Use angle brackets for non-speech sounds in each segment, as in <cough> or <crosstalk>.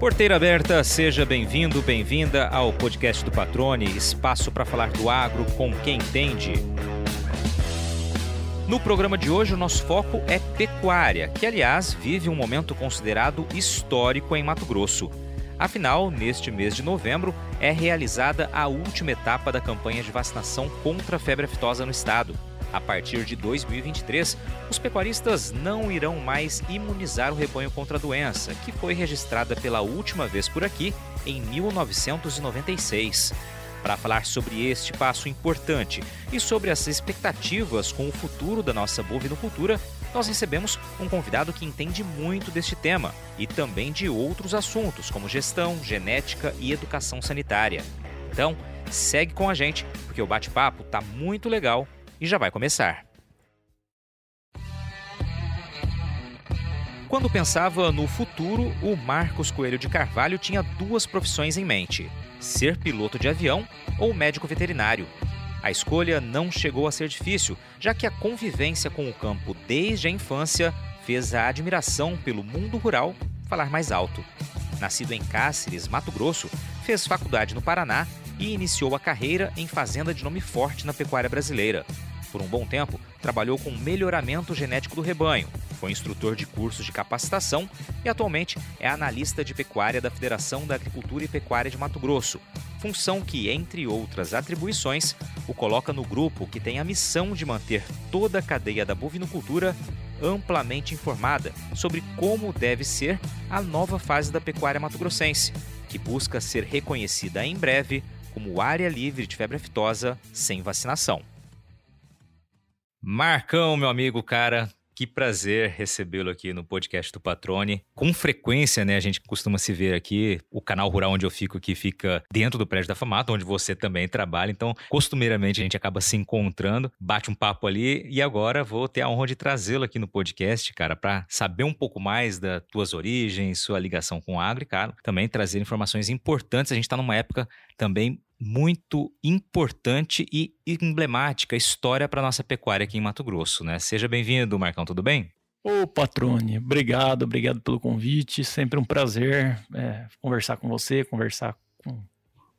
Porteira aberta, seja bem-vindo, bem-vinda ao podcast do Patrone, espaço para falar do agro com quem entende. No programa de hoje, o nosso foco é pecuária, que, aliás, vive um momento considerado histórico em Mato Grosso. Afinal, neste mês de novembro, é realizada a última etapa da campanha de vacinação contra a febre aftosa no estado. A partir de 2023, os pecuaristas não irão mais imunizar o rebanho contra a doença, que foi registrada pela última vez por aqui em 1996. Para falar sobre este passo importante e sobre as expectativas com o futuro da nossa bovinocultura, nós recebemos um convidado que entende muito deste tema e também de outros assuntos, como gestão, genética e educação sanitária. Então, segue com a gente, porque o bate-papo está muito legal e já vai começar. Quando pensava no futuro, o Marcos Coelho de Carvalho tinha duas profissões em mente: ser piloto de avião ou médico veterinário. A escolha não chegou a ser difícil, já que a convivência com o campo desde a infância fez a admiração pelo mundo rural falar mais alto. Nascido em Cáceres, Mato Grosso, fez faculdade no Paraná e iniciou a carreira em fazenda de nome forte na pecuária brasileira. Por um bom tempo, trabalhou com melhoramento genético do rebanho, foi instrutor de cursos de capacitação e atualmente é analista de pecuária da Federação da Agricultura e Pecuária de Mato Grosso, função que, entre outras atribuições, o coloca no grupo que tem a missão de manter toda a cadeia da bovinocultura amplamente informada sobre como deve ser a nova fase da pecuária mato-grossense, que busca ser reconhecida em breve como área livre de febre aftosa sem vacinação. Marcão, meu amigo, cara, que prazer recebê-lo aqui no podcast do Patrone. Com frequência, né, a gente costuma se ver aqui. O canal rural onde eu fico aqui fica dentro do prédio da Famata, onde você também trabalha. Então, costumeiramente a gente acaba se encontrando, bate um papo ali e agora vou ter a honra de trazê-lo aqui no podcast, cara, para saber um pouco mais das tuas origens, sua ligação com o agro e, cara, também trazer informações importantes. A gente está numa época também muito importante e emblemática história para nossa pecuária aqui em Mato Grosso, né? Seja bem-vindo, Marcão, tudo bem? Ô, Patrone, obrigado, obrigado pelo convite. Sempre um prazer é, conversar com você, conversar com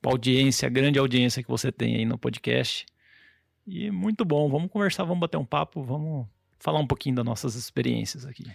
a audiência, a grande audiência que você tem aí no podcast. E muito bom, vamos conversar, vamos bater um papo, vamos falar um pouquinho das nossas experiências aqui.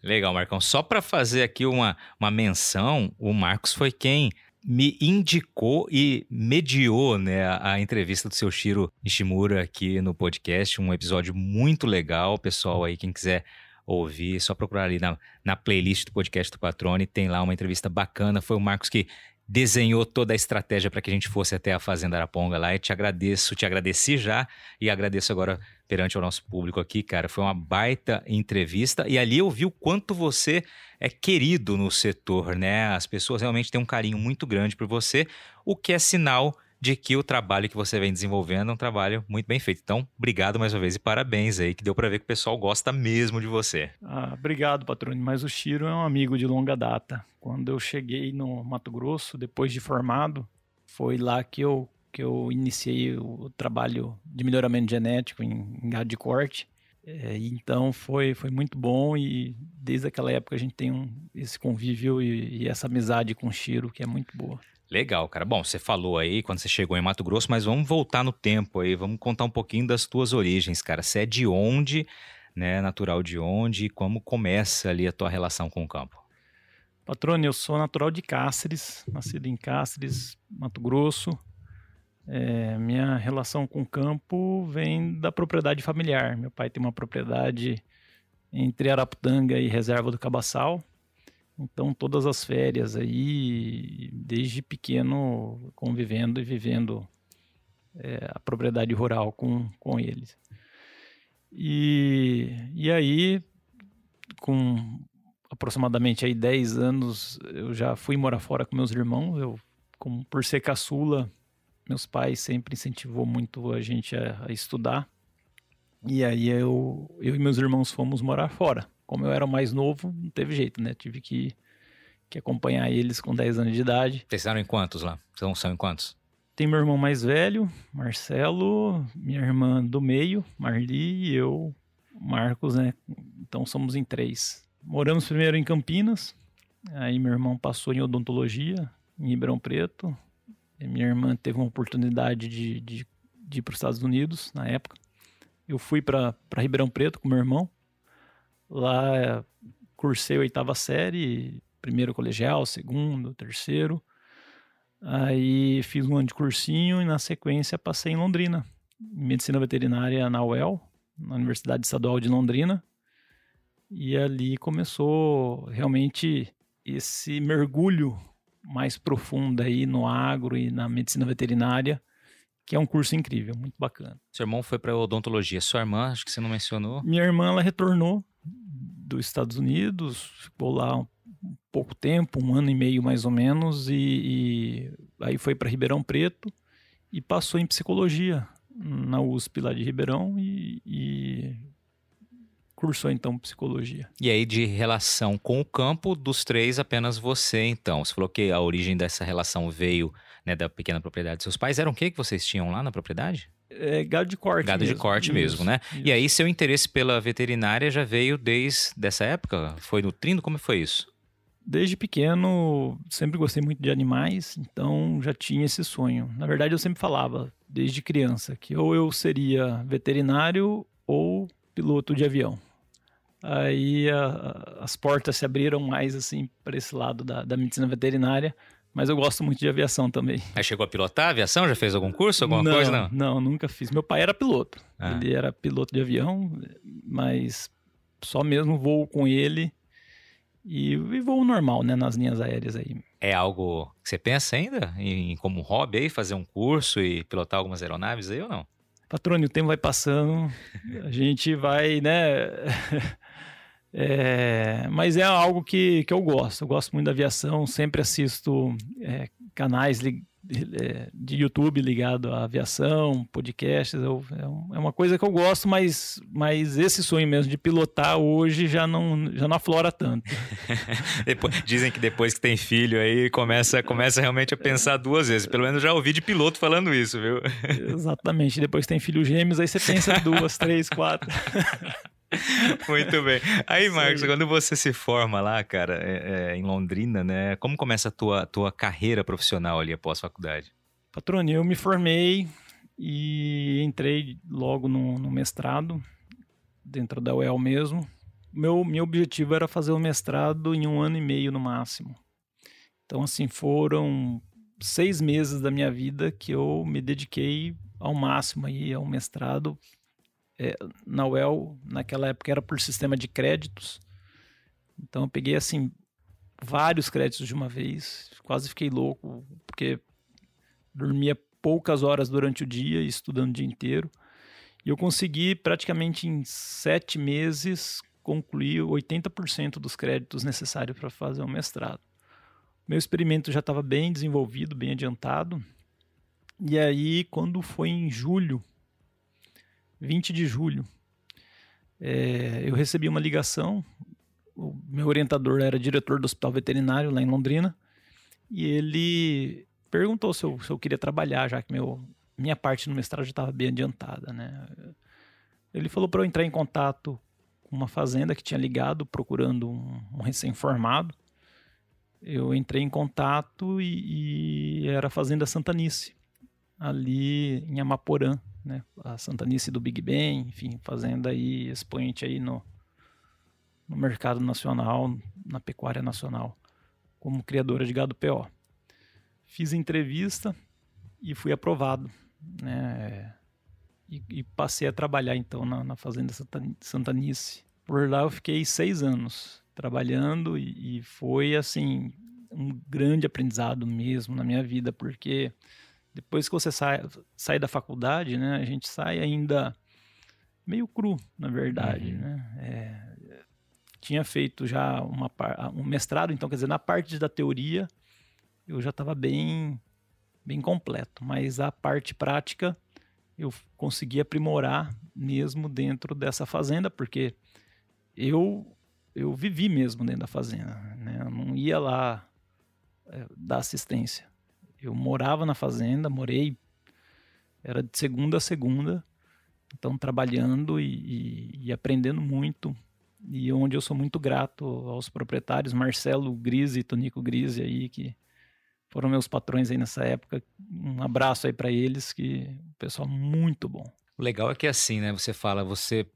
Legal, Marcão. Só para fazer aqui uma, uma menção, o Marcos foi quem me indicou e mediou né, a, entrevista do seu Shiro Nishimura aqui no podcast. Um episódio muito legal. Pessoal aí, quem quiser ouvir, é só procurar ali na, na playlist do podcast do Patrone. Tem lá uma entrevista bacana. Foi o Marcos que desenhou toda a estratégia para que a gente fosse até a Fazenda Araponga lá. E te agradeço, te agradeci já e agradeço agora perante o nosso público aqui, cara. Foi uma baita entrevista e ali eu vi o quanto você é querido no setor, né? As pessoas realmente têm um carinho muito grande por você, o que é sinal de que o trabalho que você vem desenvolvendo é um trabalho muito bem feito. Então, obrigado mais uma vez e parabéns aí, que deu para ver que o pessoal gosta mesmo de você. Ah, obrigado, patrone. Mas o Chiro é um amigo de longa data. Quando eu cheguei no Mato Grosso, depois de formado, foi lá que eu, que eu iniciei o trabalho de melhoramento genético em, em gado de corte. É, então foi, foi muito bom e desde aquela época a gente tem um, esse convívio e, e essa amizade com o Chiro que é muito boa. Legal, cara. Bom, você falou aí quando você chegou em Mato Grosso, mas vamos voltar no tempo aí, vamos contar um pouquinho das tuas origens, cara. Você é de onde, né? Natural de onde e como começa ali a tua relação com o campo? Patrônio, eu sou natural de Cáceres, nascido em Cáceres, Mato Grosso. É, minha relação com o campo vem da propriedade familiar. Meu pai tem uma propriedade entre Araputanga e Reserva do Cabaçal. Então, todas as férias aí, desde pequeno, convivendo e vivendo é, a propriedade rural com, com eles. E, e aí, com aproximadamente aí 10 anos, eu já fui morar fora com meus irmãos. Eu, como, por ser caçula, meus pais sempre incentivou muito a gente a, a estudar. E aí eu, eu e meus irmãos fomos morar fora como eu era mais novo, não teve jeito, né? Tive que, que acompanhar eles com 10 anos de idade. Vocês eram em quantos lá? São, são em quantos? Tem meu irmão mais velho, Marcelo, minha irmã do meio, Marli e eu, Marcos, né? Então somos em três. Moramos primeiro em Campinas, Aí meu irmão passou em odontologia em Ribeirão Preto. Minha irmã teve uma oportunidade de, de, de ir para os Estados Unidos na época. Eu fui para Ribeirão Preto com meu irmão. Lá cursei oitava série, primeiro colegial, segundo, terceiro. Aí fiz um ano de cursinho e na sequência passei em Londrina, em medicina veterinária na UEL, na Universidade Estadual de Londrina. E ali começou realmente esse mergulho mais profundo aí no agro e na medicina veterinária, que é um curso incrível, muito bacana. Seu irmão foi para odontologia, sua irmã, acho que você não mencionou. Minha irmã ela retornou dos Estados Unidos, ficou lá um pouco tempo, um ano e meio mais ou menos, e, e aí foi para Ribeirão Preto e passou em psicologia na USP lá de Ribeirão e, e cursou então psicologia. E aí de relação com o campo dos três apenas você então. Você falou que a origem dessa relação veio né, da pequena propriedade dos seus pais. Era o que vocês tinham lá na propriedade? É, gado de corte. Gado mesmo. de corte isso, mesmo, né? Isso. E aí seu interesse pela veterinária já veio desde essa época? Foi nutrindo? Como foi isso? Desde pequeno, sempre gostei muito de animais, então já tinha esse sonho. Na verdade, eu sempre falava, desde criança, que ou eu seria veterinário ou piloto de avião. Aí a, as portas se abriram mais assim para esse lado da, da medicina veterinária, mas eu gosto muito de aviação também. Aí chegou a pilotar a aviação? Já fez algum curso, alguma não, coisa? Não, não, nunca fiz. Meu pai era piloto. Ah. Ele era piloto de avião, mas só mesmo voo com ele e, e voo normal, né, nas linhas aéreas aí. É algo que você pensa ainda em, como hobby aí, fazer um curso e pilotar algumas aeronaves aí ou não? Patrônio, o tempo vai passando, a gente vai, né? <laughs> É, mas é algo que, que eu gosto. Eu gosto muito da aviação, sempre assisto é, canais li, é, de YouTube ligado à aviação, podcasts. Eu, é, uma coisa que eu gosto, mas, mas esse sonho mesmo de pilotar hoje já não, já não aflora tanto. <laughs> depois, dizem que depois que tem filho aí começa, começa realmente a pensar duas vezes. Pelo menos já ouvi de piloto falando isso, viu? Exatamente. Depois que tem filho gêmeos, aí você pensa duas, <laughs> três, quatro. <laughs> <laughs> Muito bem. Aí, Marcos, quando você se forma lá, cara, é, é, em Londrina, né? Como começa a tua, tua carreira profissional ali após faculdade? Patrônio, eu me formei e entrei logo no, no mestrado, dentro da UEL mesmo. Meu, meu objetivo era fazer o mestrado em um ano e meio no máximo. Então, assim, foram seis meses da minha vida que eu me dediquei ao máximo aí ao mestrado é, na UEL, naquela época era por sistema de créditos. Então eu peguei assim vários créditos de uma vez, quase fiquei louco, porque dormia poucas horas durante o dia, estudando o dia inteiro. E eu consegui praticamente em sete meses concluir 80% dos créditos necessários para fazer o mestrado. Meu experimento já estava bem desenvolvido, bem adiantado. E aí, quando foi em julho 20 de julho, é, eu recebi uma ligação. O meu orientador era diretor do hospital veterinário lá em Londrina e ele perguntou se eu, se eu queria trabalhar, já que meu, minha parte no mestrado já estava bem adiantada. Né? Ele falou para eu entrar em contato com uma fazenda que tinha ligado procurando um, um recém-formado. Eu entrei em contato e, e era a Fazenda Santanice, ali em Amaporã, né? A Santanice do Big Ben, enfim, fazenda aí expoente aí no, no mercado nacional, na pecuária nacional, como criadora de gado PO. Fiz entrevista e fui aprovado, né? E, e passei a trabalhar então na, na fazenda Santanice. Por lá eu fiquei seis anos trabalhando e, e foi assim um grande aprendizado mesmo na minha vida, porque depois que você sai, sai da faculdade, né, a gente sai ainda meio cru, na verdade, uhum. né? É, tinha feito já uma, um mestrado, então, quer dizer, na parte da teoria eu já estava bem, bem completo, mas a parte prática eu consegui aprimorar mesmo dentro dessa fazenda, porque eu eu vivi mesmo dentro da fazenda, né? Eu não ia lá é, dar assistência. Eu morava na fazenda, morei, era de segunda a segunda, então trabalhando e, e, e aprendendo muito e onde eu sou muito grato aos proprietários, Marcelo Grise e Tonico Grise aí, que foram meus patrões aí nessa época. Um abraço aí para eles, que o pessoal muito bom. O legal é que é assim, né? Você fala, você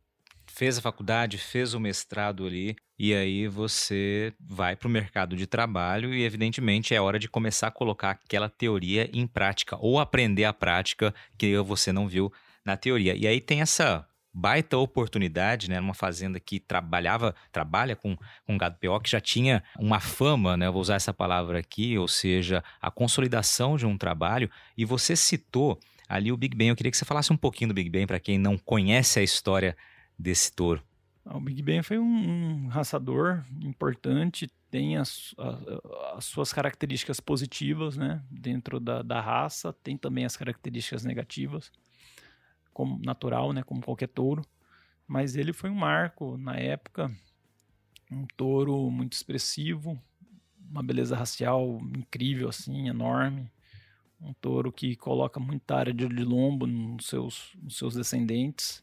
fez a faculdade, fez o mestrado ali, e aí você vai para o mercado de trabalho e, evidentemente, é hora de começar a colocar aquela teoria em prática, ou aprender a prática que você não viu na teoria. E aí tem essa baita oportunidade, né, numa fazenda que trabalhava, trabalha com, com gado PO, que já tinha uma fama, né, vou usar essa palavra aqui, ou seja, a consolidação de um trabalho, e você citou ali o Big Ben, eu queria que você falasse um pouquinho do Big Ben para quem não conhece a história desse touro. Ah, o Big Ben foi um, um raçador importante, tem as, as, as, suas características positivas né, dentro da, da raça, tem também as características negativas como natural, né, como qualquer touro, mas ele foi um marco na época, um touro muito expressivo, uma beleza racial incrível assim, enorme, um touro que coloca muita área de lombo nos seus, nos seus descendentes,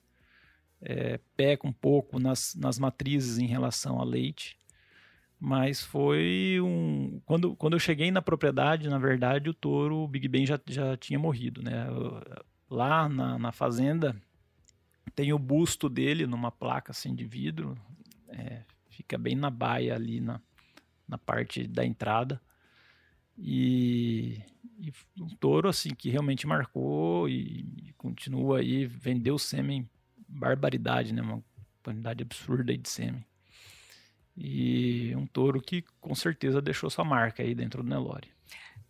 é, peca um pouco nas, nas matrizes em relação a leite, mas foi um. Quando, quando eu cheguei na propriedade, na verdade, o touro, o Big Ben já, já tinha morrido, né? lá na, na fazenda tem o busto dele numa placa assim de vidro, é, fica bem na baia ali na, na parte da entrada. E, e, um touro assim que realmente marcou e, e continua aí, vendeu sêmen, barbaridade, né? Uma quantidade absurda de sêmen. E um touro que com certeza deixou sua marca aí dentro do Nelore.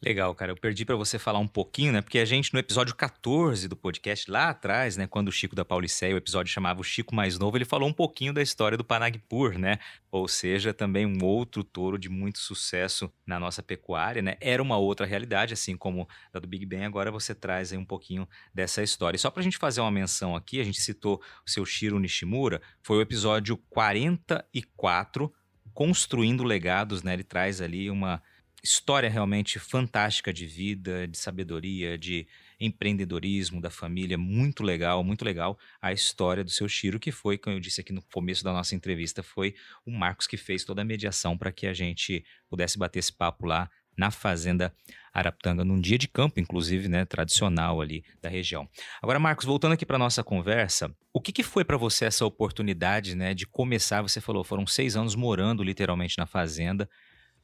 Legal, cara. Eu perdi para você falar um pouquinho, né? Porque a gente, no episódio 14 do podcast, lá atrás, né? Quando o Chico da Pauliceia, o episódio chamava o Chico Mais Novo, ele falou um pouquinho da história do Panagpur, né? Ou seja, também um outro touro de muito sucesso na nossa pecuária, né? Era uma outra realidade, assim como a do Big Ben. Agora você traz aí um pouquinho dessa história. E só pra gente fazer uma menção aqui, a gente citou o seu Shiro Nishimura, foi o episódio 44, Construindo Legados, né? Ele traz ali uma história realmente fantástica de vida, de sabedoria, de empreendedorismo da família, muito legal, muito legal a história do seu Chiro, que foi, como eu disse aqui no começo da nossa entrevista, foi o Marcos que fez toda a mediação para que a gente pudesse bater esse papo lá na fazenda Araptanga, num dia de campo, inclusive, né, tradicional ali da região. Agora, Marcos, voltando aqui para nossa conversa, o que, que foi para você essa oportunidade, né, de começar? Você falou, foram seis anos morando literalmente na fazenda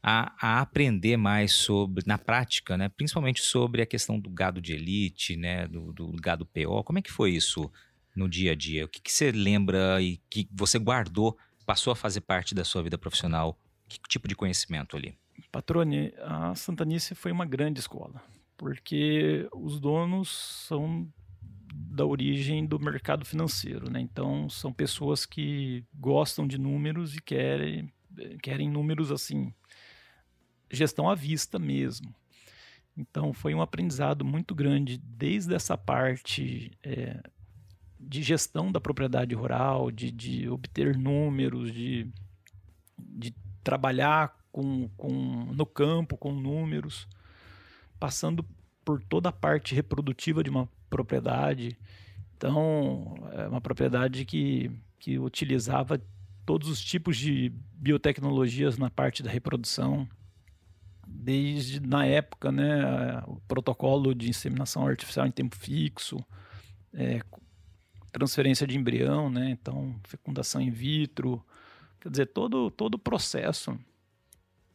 a, a, aprender mais sobre, na prática, né? principalmente sobre a questão do gado de elite, né? do, do gado PO. Como é que foi isso no dia a dia? O que, que você lembra e que você guardou, passou a fazer parte da sua vida profissional? Que tipo de conhecimento ali? Patrone, a Santanice foi uma grande escola, porque os donos são da origem do mercado financeiro, né? Então são pessoas que gostam de números e querem querem números assim gestão à vista mesmo. Então foi um aprendizado muito grande desde essa parte é, de gestão da propriedade rural, de, de obter números, de, de trabalhar com, com, no campo com números, passando por toda a parte reprodutiva de uma propriedade. Então, é uma propriedade que, que utilizava todos os tipos de biotecnologias na parte da reprodução, desde na época, né, o protocolo de inseminação artificial em tempo fixo, é, transferência de embrião, né, então fecundação in vitro, quer dizer, todo, todo o processo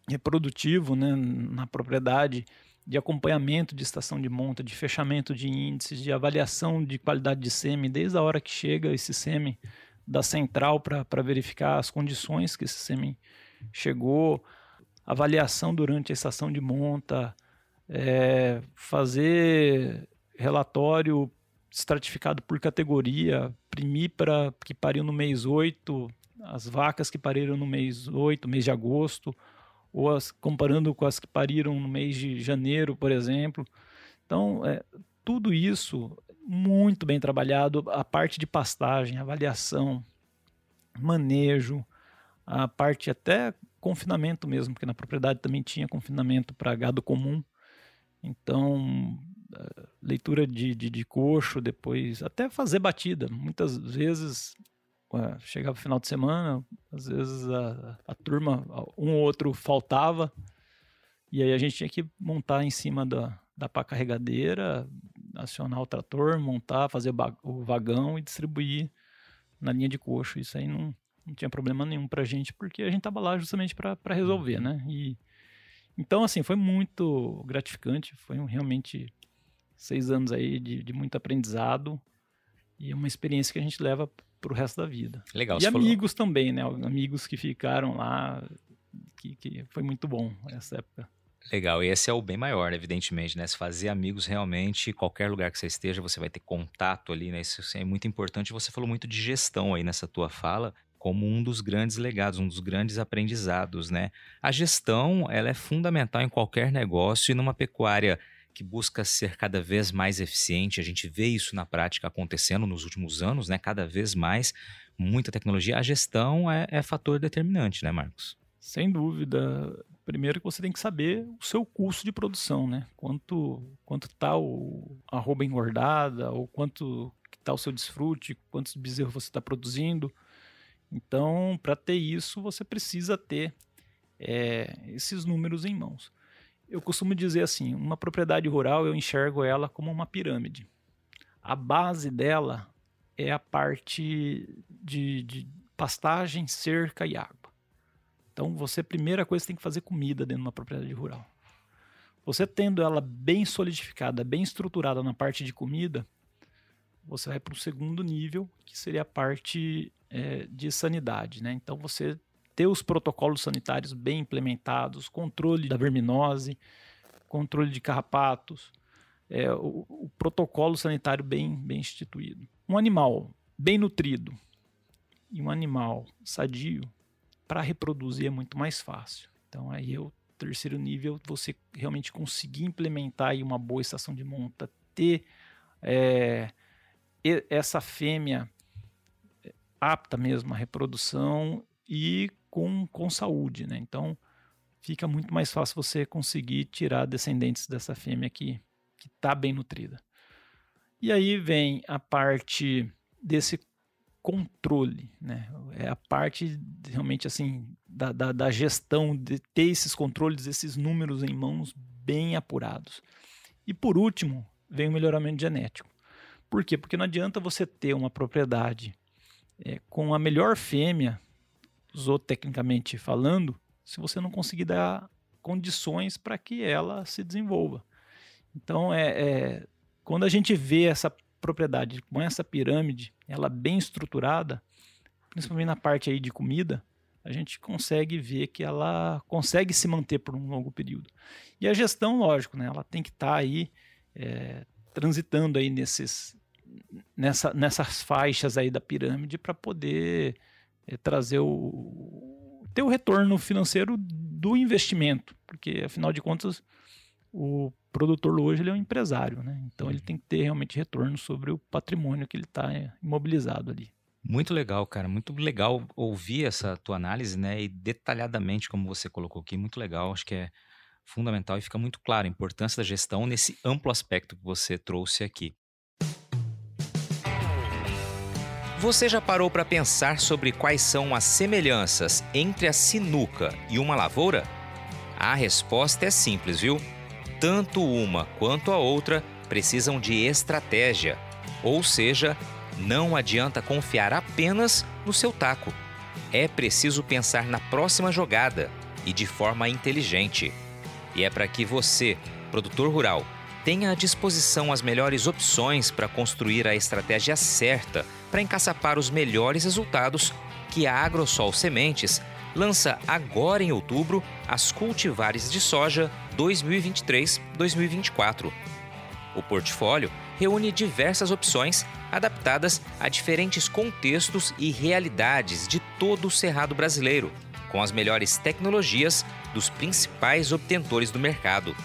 reprodutivo né, na propriedade de acompanhamento de estação de monta, de fechamento de índices, de avaliação de qualidade de sêmen, desde a hora que chega esse sêmen da central para verificar as condições que esse sêmen chegou, avaliação durante a estação de monta, é, fazer relatório estratificado por categoria, primir para que pariu no mês 8, as vacas que pariram no mês 8, mês de agosto, ou as, comparando com as que pariram no mês de janeiro, por exemplo. Então, é, tudo isso muito bem trabalhado, a parte de pastagem, avaliação, manejo, a parte até confinamento mesmo, porque na propriedade também tinha confinamento para gado comum. Então, eh, leitura de, de, de, coxo, depois até fazer batida. Muitas vezes chegava o final de semana, às vezes a, a turma, um ou outro faltava, e aí a gente tinha que montar em cima da, da pá carregadeira, acionar o trator, montar, fazer o vagão e distribuir na linha de coxo. Isso aí não, não tinha problema nenhum pra gente, porque a gente tava lá justamente para resolver, né? E, então, assim, foi muito gratificante, foi realmente seis anos aí de, de muito aprendizado e uma experiência que a gente leva pro resto da vida. Legal. E amigos falou... também, né? Amigos que ficaram lá, que, que foi muito bom essa época. Legal, e esse é o bem maior, evidentemente, né? Se fazer amigos realmente, qualquer lugar que você esteja, você vai ter contato ali, né? Isso é muito importante. Você falou muito de gestão aí nessa tua fala, como um dos grandes legados, um dos grandes aprendizados, né? A gestão, ela é fundamental em qualquer negócio e numa pecuária que busca ser cada vez mais eficiente. A gente vê isso na prática acontecendo nos últimos anos, né? Cada vez mais, muita tecnologia. A gestão é, é fator determinante, né, Marcos? Sem dúvida. Primeiro que você tem que saber o seu custo de produção, né? Quanto quanto tá o arroba engordada, ou quanto está o seu desfrute, quantos bezerros você está produzindo. Então, para ter isso, você precisa ter é, esses números em mãos. Eu costumo dizer assim: uma propriedade rural eu enxergo ela como uma pirâmide. A base dela é a parte de, de pastagem, cerca e água. Então, você, primeira coisa, tem que fazer comida dentro de uma propriedade rural. Você tendo ela bem solidificada, bem estruturada na parte de comida, você vai para o segundo nível, que seria a parte é, de sanidade. Né? Então, você ter os protocolos sanitários bem implementados, controle da verminose, controle de carrapatos, é, o, o, protocolo sanitário bem, bem instituído. Um animal bem nutrido e um animal sadio, para reproduzir é muito mais fácil. Então aí é o terceiro nível, você realmente conseguir implementar aí uma boa estação de monta, ter é, essa fêmea é, apta mesmo à reprodução e com, com saúde, né? Então fica muito mais fácil você conseguir tirar descendentes dessa fêmea que está bem nutrida. E aí vem a parte desse controle, né? É a parte realmente assim da, da, da, gestão de ter esses controles, esses números em mãos bem apurados. E por último, vem o melhoramento genético. Por quê? Porque não adianta você ter uma propriedade é, com a melhor fêmea, zootecnicamente falando, se você não conseguir dar condições para que ela se desenvolva. Então, é, é, quando a gente vê essa propriedade com essa pirâmide, ela bem estruturada, principalmente na parte aí de comida, a gente consegue ver que ela consegue se manter por um longo período. E a gestão, lógico, né, ela tem que estar tá aí é, transitando aí nesses, nessa, nessas faixas aí da pirâmide para poder é, trazer o ter o retorno financeiro do investimento, porque afinal de contas o produtor hoje ele é um empresário, né? Então ele tem que ter realmente retorno sobre o patrimônio que ele está é, imobilizado ali. Muito legal, cara. Muito legal ouvir essa tua análise, né? E detalhadamente, como você colocou aqui, muito legal. Acho que é fundamental e fica muito claro a importância da gestão nesse amplo aspecto que você trouxe aqui. Você já parou para pensar sobre quais são as semelhanças entre a sinuca e uma lavoura? A resposta é simples, viu? tanto uma quanto a outra precisam de estratégia, ou seja, não adianta confiar apenas no seu taco. É preciso pensar na próxima jogada e de forma inteligente. E é para que você, produtor rural, tenha à disposição as melhores opções para construir a estratégia certa para encaçapar os melhores resultados que a Agrosol Sementes lança agora em outubro as cultivares de soja 2023-2024. O portfólio reúne diversas opções adaptadas a diferentes contextos e realidades de todo o cerrado brasileiro, com as melhores tecnologias dos principais obtentores do mercado.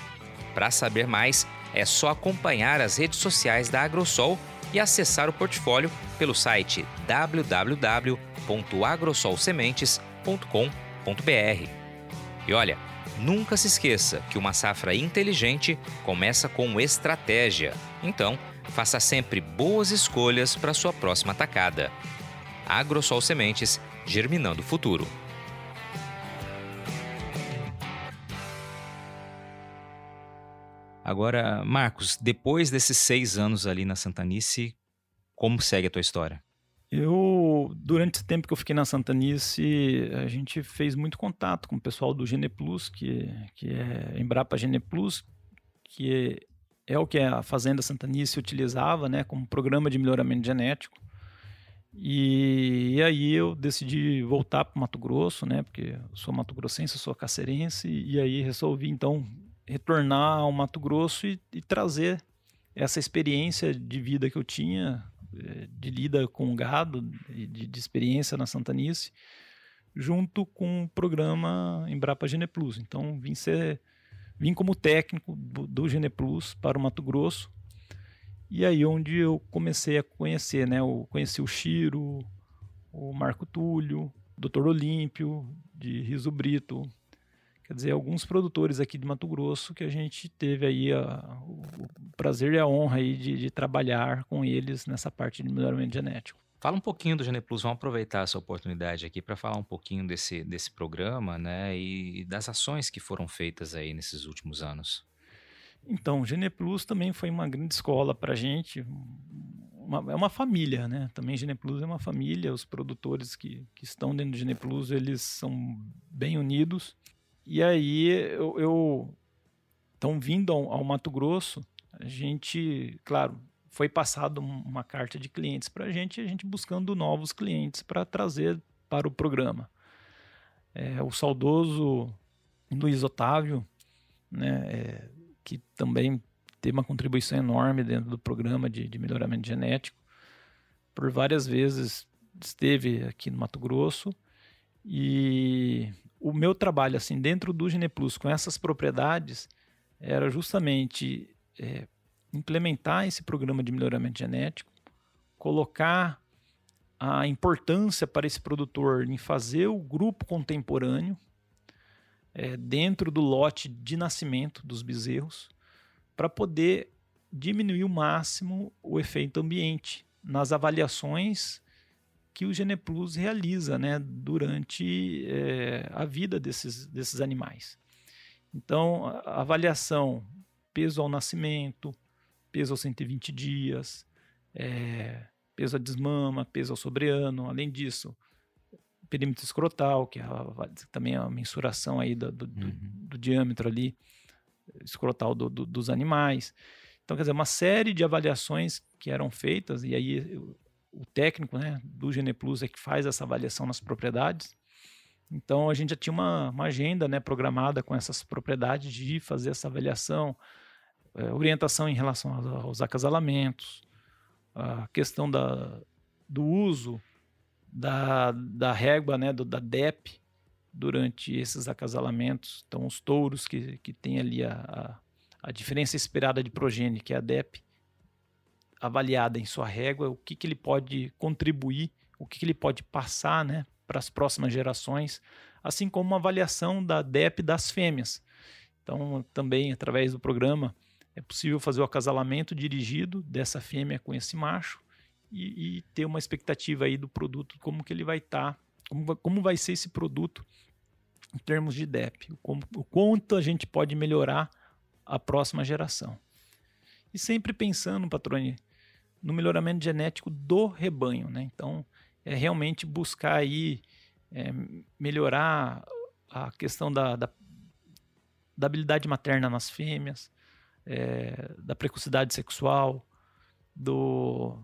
Para saber mais, é só acompanhar as redes sociais da Agrosol e acessar o portfólio pelo site www.agrosolsementes.com.br. E olha, Nunca se esqueça que uma safra inteligente começa com estratégia. Então, faça sempre boas escolhas para sua próxima tacada. Agrosol Sementes, germinando o futuro. Agora, Marcos, depois desses seis anos ali na Santanice, como segue a tua história? Eu, durante esse tempo que eu fiquei na Santanice, a gente fez muito contato com o pessoal do Geneplus, que, que é Embrapa Geneplus, que é, é o que a Fazenda Santanice utilizava né, como programa de melhoramento genético. E, e aí eu decidi voltar para Mato Grosso, né, porque eu sou mato-grossense, sou cacerense, e aí resolvi então retornar ao Mato Grosso e, e trazer essa experiência de vida que eu tinha, eh, de lida com gado, de, de experiência na Santanice, junto com o programa Embrapa Gene Plus. Então vim ser vim como técnico do, Gene Plus para o Mato Grosso. E aí onde eu comecei a conhecer, né? Eu conheci o Chiro, o Marco Túlio, o Dr. Olímpio, de Riso Brito, Quer dizer, alguns produtores aqui de Mato Grosso que a gente teve aí a, o prazer e a honra aí de, de trabalhar com eles nessa parte de melhoramento genético. Fala um pouquinho do GenePlus, vamos aproveitar essa oportunidade aqui para falar um pouquinho desse, desse programa né, e, das ações que foram feitas aí nesses últimos anos. Então, o GenePlus também foi uma grande escola para a gente, uma, é uma família, né? Também GenePlus é uma família, os produtores que, que estão dentro do GenePlus, eles são bem unidos e aí eu, eu então vindo ao, ao, Mato Grosso, a gente, claro, foi passado uma carta de clientes para a gente, a gente buscando novos clientes para trazer para o programa. É, o saudoso Luiz Otávio, né, é, que também teve uma contribuição enorme dentro do programa de, de melhoramento genético, por várias vezes esteve aqui no Mato Grosso e o meu trabalho assim dentro do GenePlus com essas propriedades era justamente é, implementar esse programa de melhoramento genético, colocar a importância para esse produtor em fazer o grupo contemporâneo é, dentro do lote de nascimento dos bezerros para poder diminuir o máximo o efeito ambiente nas avaliações que o Geneplus realiza né, durante é, a vida desses, desses animais. Então, a avaliação peso ao nascimento, peso aos 120 dias, é, peso a desmama, peso ao sobreano, além disso, perímetro escrotal, que é a, também é a mensuração aí do, do, uhum. do, do diâmetro ali escrotal dos animais. Então, quer dizer, uma série de avaliações que eram feitas, e aí o técnico né, do Geneplus é que faz essa avaliação nas propriedades. Então a gente já tinha uma, uma agenda né, programada com essas propriedades de fazer essa avaliação, é, orientação em relação aos, aos acasalamentos, a questão da, do uso da, da régua, né, do, da DEP, durante esses acasalamentos. Então, os touros que, que tem ali a, a, a diferença esperada de progênie, que é a DEP, avaliada em sua régua, o que, que ele pode contribuir, o que, que ele pode passar né, para as próximas gerações, assim como uma avaliação da DEP das fêmeas. Então, também através do programa, é possível fazer o acasalamento dirigido dessa fêmea com esse macho e, e ter uma expectativa aí do produto, como que ele vai estar, tá, como, como vai ser esse produto em termos de DEP, como, o quanto a gente pode melhorar a próxima geração. E sempre pensando, Patrone, no melhoramento genético do rebanho, né? Então, é realmente buscar aí é, melhorar a questão da, da, da, habilidade materna nas fêmeas, é, da precocidade sexual, do,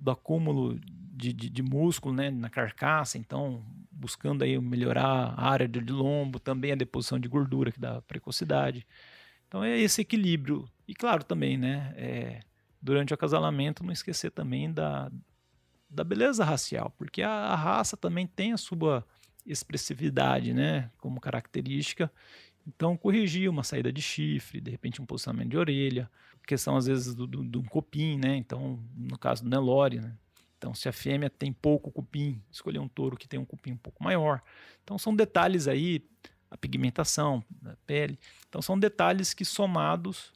do acúmulo de, de, de, músculo né, na carcaça, então buscando aí melhorar a área de lombo, também a deposição de gordura que dá precocidade. Então é esse equilíbrio. E claro também, né, é, durante o acasalamento, não esquecer também da, da beleza racial, porque a, a raça também tem a sua expressividade, né, como característica. Então, corrigir uma saída de chifre, de repente um posicionamento de orelha, questão às vezes do, do, do cupim, né? Então, no caso do Nelore, né? Então, se a fêmea tem pouco cupim, escolher um touro que tem um cupim um pouco maior. Então, são detalhes aí, a pigmentação da pele. Então, são detalhes que somados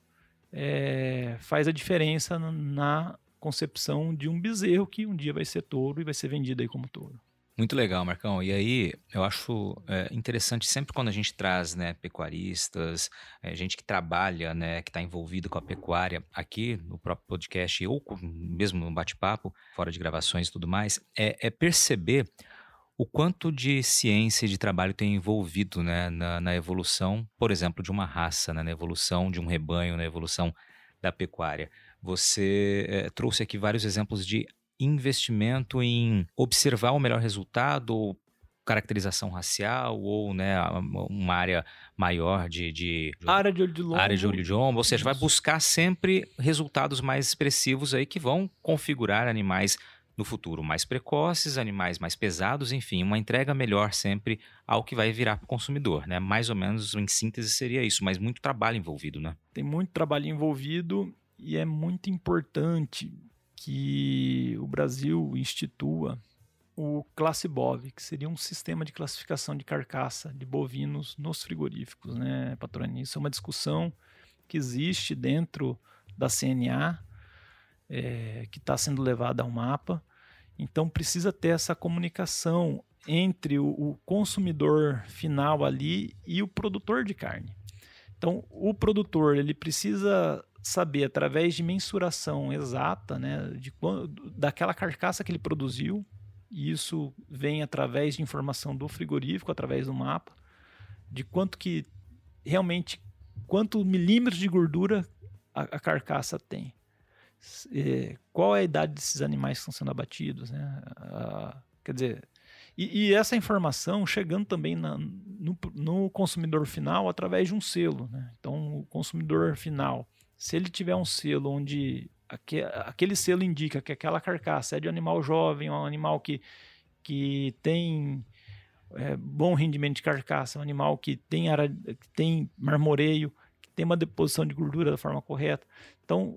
é, faz a diferença na concepção de um bezerro que um dia vai ser touro e vai ser vendido aí como touro. Muito legal, Marcão. E aí, eu acho é, interessante sempre quando a gente traz né, pecuaristas, é, gente que trabalha, né, que está envolvido com a pecuária aqui no próprio podcast ou mesmo no bate-papo, fora de gravações e tudo mais, é, é, perceber o quanto de ciência e de trabalho tem envolvido né, na, na evolução, por exemplo, de uma raça, né, na evolução de um rebanho, na evolução da pecuária. Você é, trouxe aqui vários exemplos de investimento em observar o melhor resultado, ou caracterização racial, ou né, uma área maior de, de área de olho de lombo. Área de olho de lombo, ou seja, Isso. vai buscar sempre resultados mais expressivos aí que vão configurar animais no futuro mais precoces, animais mais pesados, enfim, uma entrega melhor sempre ao que vai virar para o consumidor, né? Mais ou menos em síntese seria isso, mas muito trabalho envolvido, né? Tem muito trabalho envolvido e é muito importante que o Brasil institua o Classe Bov, que seria um sistema de classificação de carcaça de bovinos nos frigoríficos, né, Patroni? Isso é uma discussão que existe dentro da CNA, é, que está sendo levada ao mapa. Então precisa ter essa comunicação entre o, o consumidor final ali e o produtor de carne. Então o produtor ele precisa saber através de mensuração exata, né, de daquela carcaça que ele produziu, e isso vem através de informação do frigorífico, através do mapa, de quanto que realmente quanto milímetros de gordura a, a carcaça tem. É, qual é a idade desses animais que estão sendo abatidos, né? quer dizer, e, e, essa informação chegando também na, no, no, consumidor final através de um selo. Né? Então, o consumidor final se ele tiver um selo onde aquele selo indica que aquela carcaça é de um animal jovem, um animal que, que tem é, bom rendimento de carcaça, um animal que tem, ara, que tem marmoreio, que tem uma deposição de gordura da forma correta, então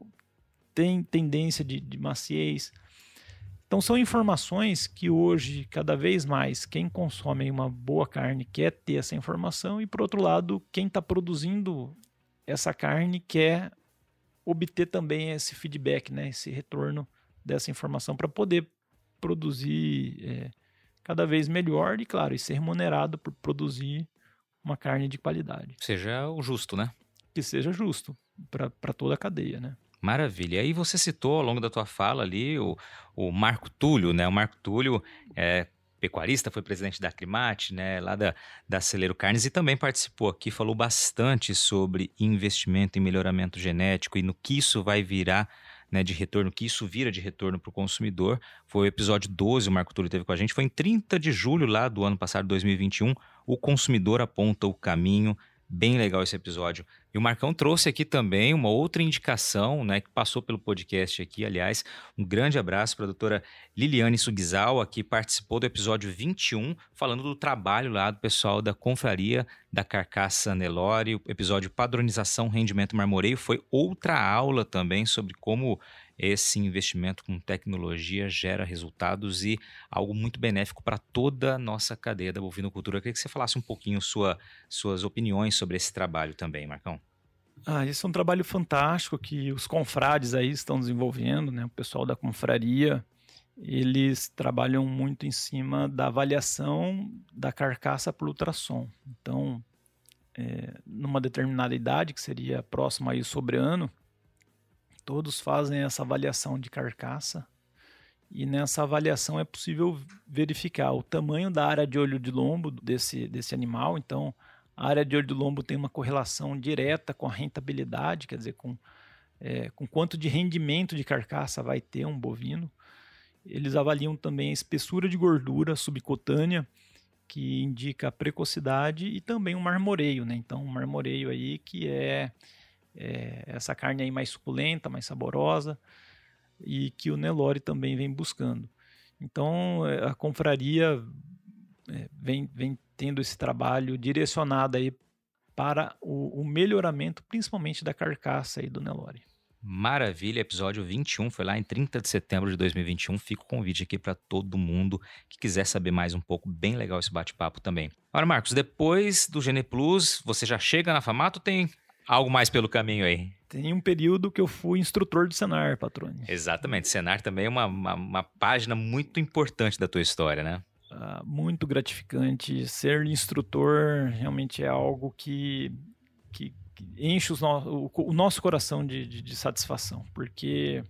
tem tendência de, de maciez. Então são informações que hoje, cada vez mais, quem consome uma boa carne quer ter essa informação e, por outro lado, quem está produzindo essa carne quer obter também esse feedback, né, esse retorno dessa informação para poder produzir é, cada vez melhor e, claro, e ser remunerado por produzir uma carne de qualidade. Seja o justo, né? Que seja justo para toda a cadeia, né? Maravilha. E aí você citou ao longo da tua fala ali o, o Marco Túlio, né? O Marco Túlio é pecuarista, foi presidente da Aclimate, né, lá da, da Acelero Carnes, e também participou aqui, falou bastante sobre investimento em melhoramento genético e no que isso vai virar né, de retorno, que isso vira de retorno para o consumidor. Foi o episódio 12, o Marco Túlio teve com a gente, foi em 30 de julho lá do ano passado, 2021. O consumidor aponta o caminho Bem legal esse episódio. E o Marcão trouxe aqui também uma outra indicação, né, que passou pelo podcast aqui, aliás. Um grande abraço para a doutora Liliane Sugizawa, que participou do episódio 21, falando do trabalho lá do pessoal da Confraria da Carcaça Nelore. O episódio Padronização Rendimento Marmoreio foi outra aula também sobre como esse investimento com tecnologia gera resultados e algo muito benéfico para toda a nossa cadeia da bovinocultura. Eu queria que você falasse um pouquinho sua, suas opiniões sobre esse trabalho também, Marcão. Ah, esse é um trabalho fantástico que os confrades aí estão desenvolvendo, né? O pessoal da confraria, eles trabalham muito em cima da avaliação da carcaça por ultrassom. Então, é, numa determinada idade, que seria próximo aí sobre ano, Todos fazem essa avaliação de carcaça e nessa avaliação é possível verificar o tamanho da área de olho de lombo desse, desse animal. Então, a área de olho de lombo tem uma correlação direta com a rentabilidade, quer dizer, com, é, com quanto de rendimento de carcaça vai ter um bovino. Eles avaliam também a espessura de gordura subcutânea, que indica a precocidade, e também o marmoreio, né? Então, um marmoreio aí que é é, essa carne aí mais suculenta, mais saborosa e que o Nelore também vem buscando. Então é, a confraria é, vem, vem tendo esse trabalho direcionado aí para o, o melhoramento, principalmente da carcaça aí do Nelore. Maravilha, episódio 21 foi lá em 30 de setembro de 2021. Fica o convite aqui para todo mundo que quiser saber mais um pouco. Bem legal esse bate-papo também. Agora, Marcos, depois do Gene Plus, você já chega na Famato? Tem Algo mais pelo caminho aí. Tem um período que eu fui instrutor do Senar, Patrone. Exatamente. Senar também é uma, uma, uma página muito importante da tua história, né? Uh, muito gratificante. Ser instrutor realmente é algo que, que, que enche no, o, o, nosso coração de, de, de satisfação, porque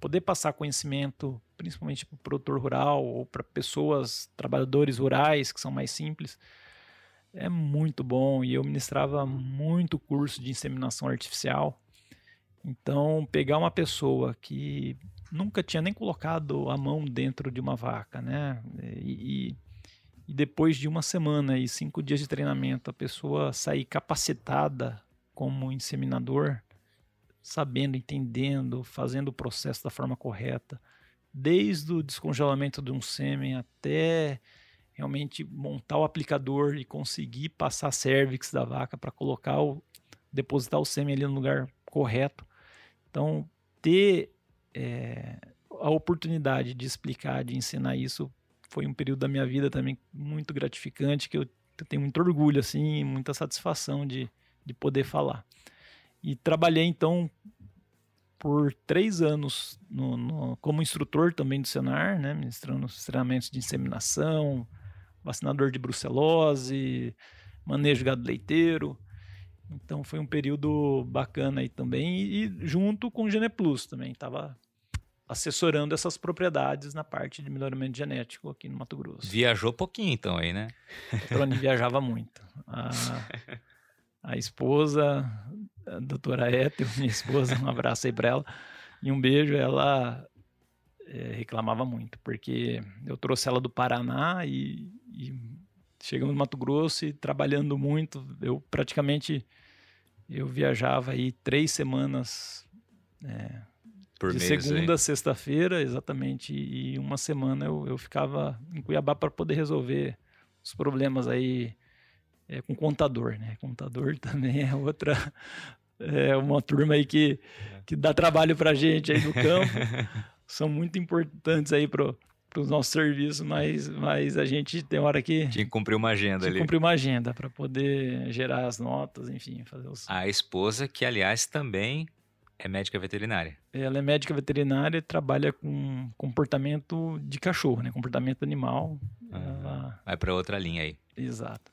poder passar conhecimento, principalmente para o produtor rural ou para pessoas, trabalhadores rurais que são mais simples, é muito bom. E eu ministrava muito curso de inseminação artificial. Então, pegar uma pessoa que nunca tinha nem colocado a mão dentro de uma vaca, né? E, e depois de uma semana e cinco dias de treinamento, a pessoa sair capacitada como inseminador, sabendo, entendendo, fazendo o processo da forma correta, desde o descongelamento de um sêmen até realmente montar o aplicador e conseguir passar a cervix da vaca para colocar o depositar o sêmen ali no lugar correto. Então, ter é, a oportunidade de explicar, de ensinar isso, foi um período da minha vida também muito gratificante, que eu, tenho muito orgulho, assim, muita satisfação de, de poder falar. E trabalhei, então, por três anos no, no, como instrutor também do Senar, né, ministrando treinamentos de inseminação, vacinador de brucelose, manejo de gado leiteiro. Então foi um período bacana aí também. E, junto com o Geneplus também, estava assessorando essas propriedades na parte de melhoramento genético aqui no Mato Grosso. Viajou pouquinho então aí, né? O Trone <laughs> viajava muito. A, a esposa, a doutora Éter, minha esposa, um abraço aí para ela e um beijo, ela é, reclamava muito, porque eu trouxe ela do Paraná e, e chegamos no Mato Grosso e trabalhando muito, eu praticamente eu viajava aí três semanas é, Por de mês, segunda a sexta-feira, exatamente, e uma semana eu, eu ficava em Cuiabá para poder resolver os problemas aí é, com contador, né? Contador <laughs> também é outra, é uma turma aí que, que dá trabalho para gente aí no campo, <laughs> são muito importantes aí pro para os nossos serviços, mas, mas a gente tem hora que. Tinha que cumprir uma agenda tinha ali. cumprir uma agenda para poder gerar as notas, enfim, fazer os. A esposa, que aliás também é médica veterinária. Ela é médica veterinária e trabalha com comportamento de cachorro, né? Comportamento animal. Ela... Vai para outra linha aí. Exato.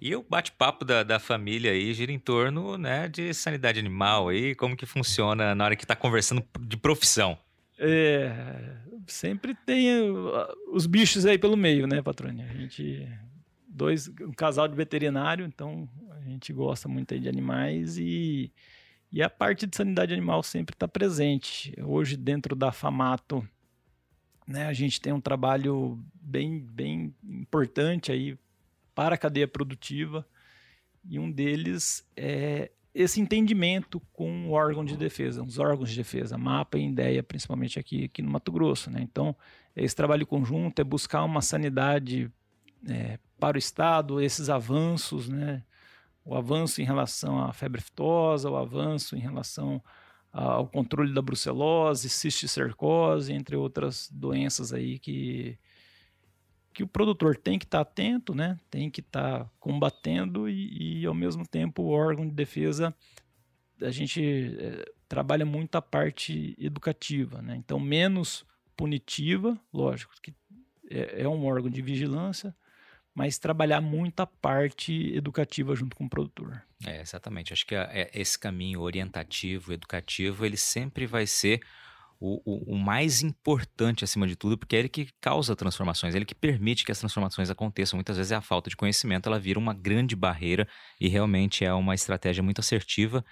E o bate-papo da, da família aí gira em torno né, de sanidade animal aí, como que funciona na hora que está conversando de profissão. É, sempre tem os bichos aí pelo meio, né, patrônia? A gente dois um casal de veterinário, então a gente gosta muito aí de animais e e a parte de sanidade animal sempre está presente. Hoje dentro da Famato, né, a gente tem um trabalho bem bem importante aí para a cadeia produtiva e um deles é esse entendimento com o órgão de defesa, os órgãos de defesa, MAPA e INDEA, principalmente aqui, aqui no Mato Grosso. Né? Então, esse trabalho conjunto é buscar uma sanidade é, para o Estado, esses avanços, né? o avanço em relação à febre aftosa, o avanço em relação ao controle da brucelose, cisticercose, entre outras doenças aí que, que o produtor tem que estar tá atento, né? tem que estar tá combatendo e, e, ao mesmo tempo, o órgão de defesa, a gente é, trabalha muito a parte educativa, né? então menos punitiva, lógico, que é, é um órgão de vigilância, mas trabalhar muito a parte educativa junto com o produtor. É, exatamente. Acho que a, é, esse caminho orientativo, educativo, ele sempre vai ser o, o, o, mais importante acima de tudo, porque é ele que causa transformações, é ele que permite que as transformações aconteçam. Muitas vezes é a falta de conhecimento, ela vira uma grande barreira e realmente é uma estratégia muito assertiva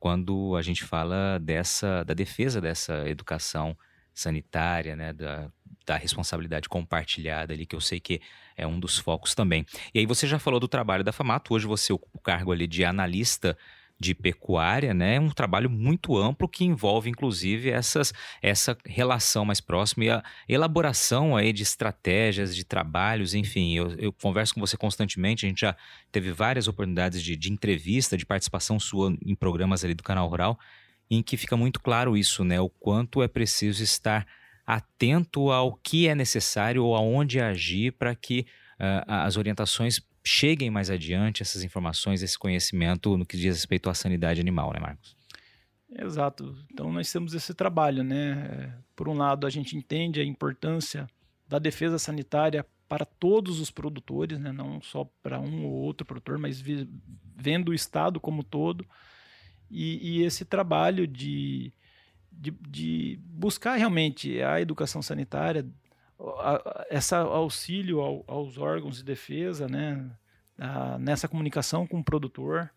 quando a gente fala dessa da defesa dessa educação sanitária, né, da, da responsabilidade compartilhada ali, que eu sei que é um dos focos também. E aí você já falou do trabalho da Famato, hoje você ocupa o cargo ali de analista de pecuária, né? É um trabalho muito amplo que envolve, inclusive, essas, essa relação mais próxima e a elaboração aí de estratégias, de trabalhos, enfim. Eu, eu converso com você constantemente, a gente já teve várias oportunidades de, de entrevista, de participação sua em programas ali do Canal Rural, em que fica muito claro isso, né? O quanto é preciso estar atento ao que é necessário ou aonde agir para que uh, as orientações cheguem mais adiante essas informações, esse conhecimento no que diz respeito à sanidade animal, né, Marcos? Exato. Então nós temos esse trabalho, né? Por um lado, a gente entende a importância da defesa sanitária para todos os produtores, né? não só para um ou outro produtor, mas vendo o Estado como todo. E, e esse trabalho de, de, de, buscar realmente a educação sanitária, esse auxílio ao, aos órgãos de defesa, né? A, nessa comunicação com o produtor,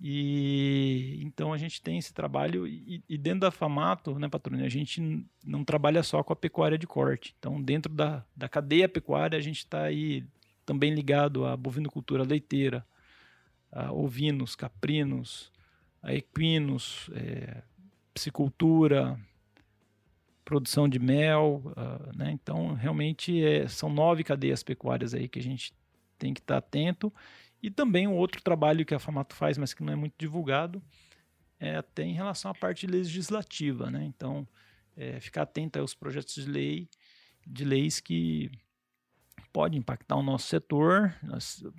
e então a gente tem esse trabalho e, e, dentro da Famato, né, Patrônio, a gente não trabalha só com a pecuária de corte. Então, dentro da, da cadeia pecuária, a gente está aí também ligado à bovinocultura leiteira, a ovinos, caprinos, a equinos, é, produção de mel, uh, né? Então, realmente é, são nove cadeias pecuárias aí que a gente tem que estar tá atento e também um outro trabalho que a Famato faz, mas que não é muito divulgado, é até em relação à parte legislativa, né? Então, é, ficar atento aos projetos de lei, de leis que podem impactar o nosso setor,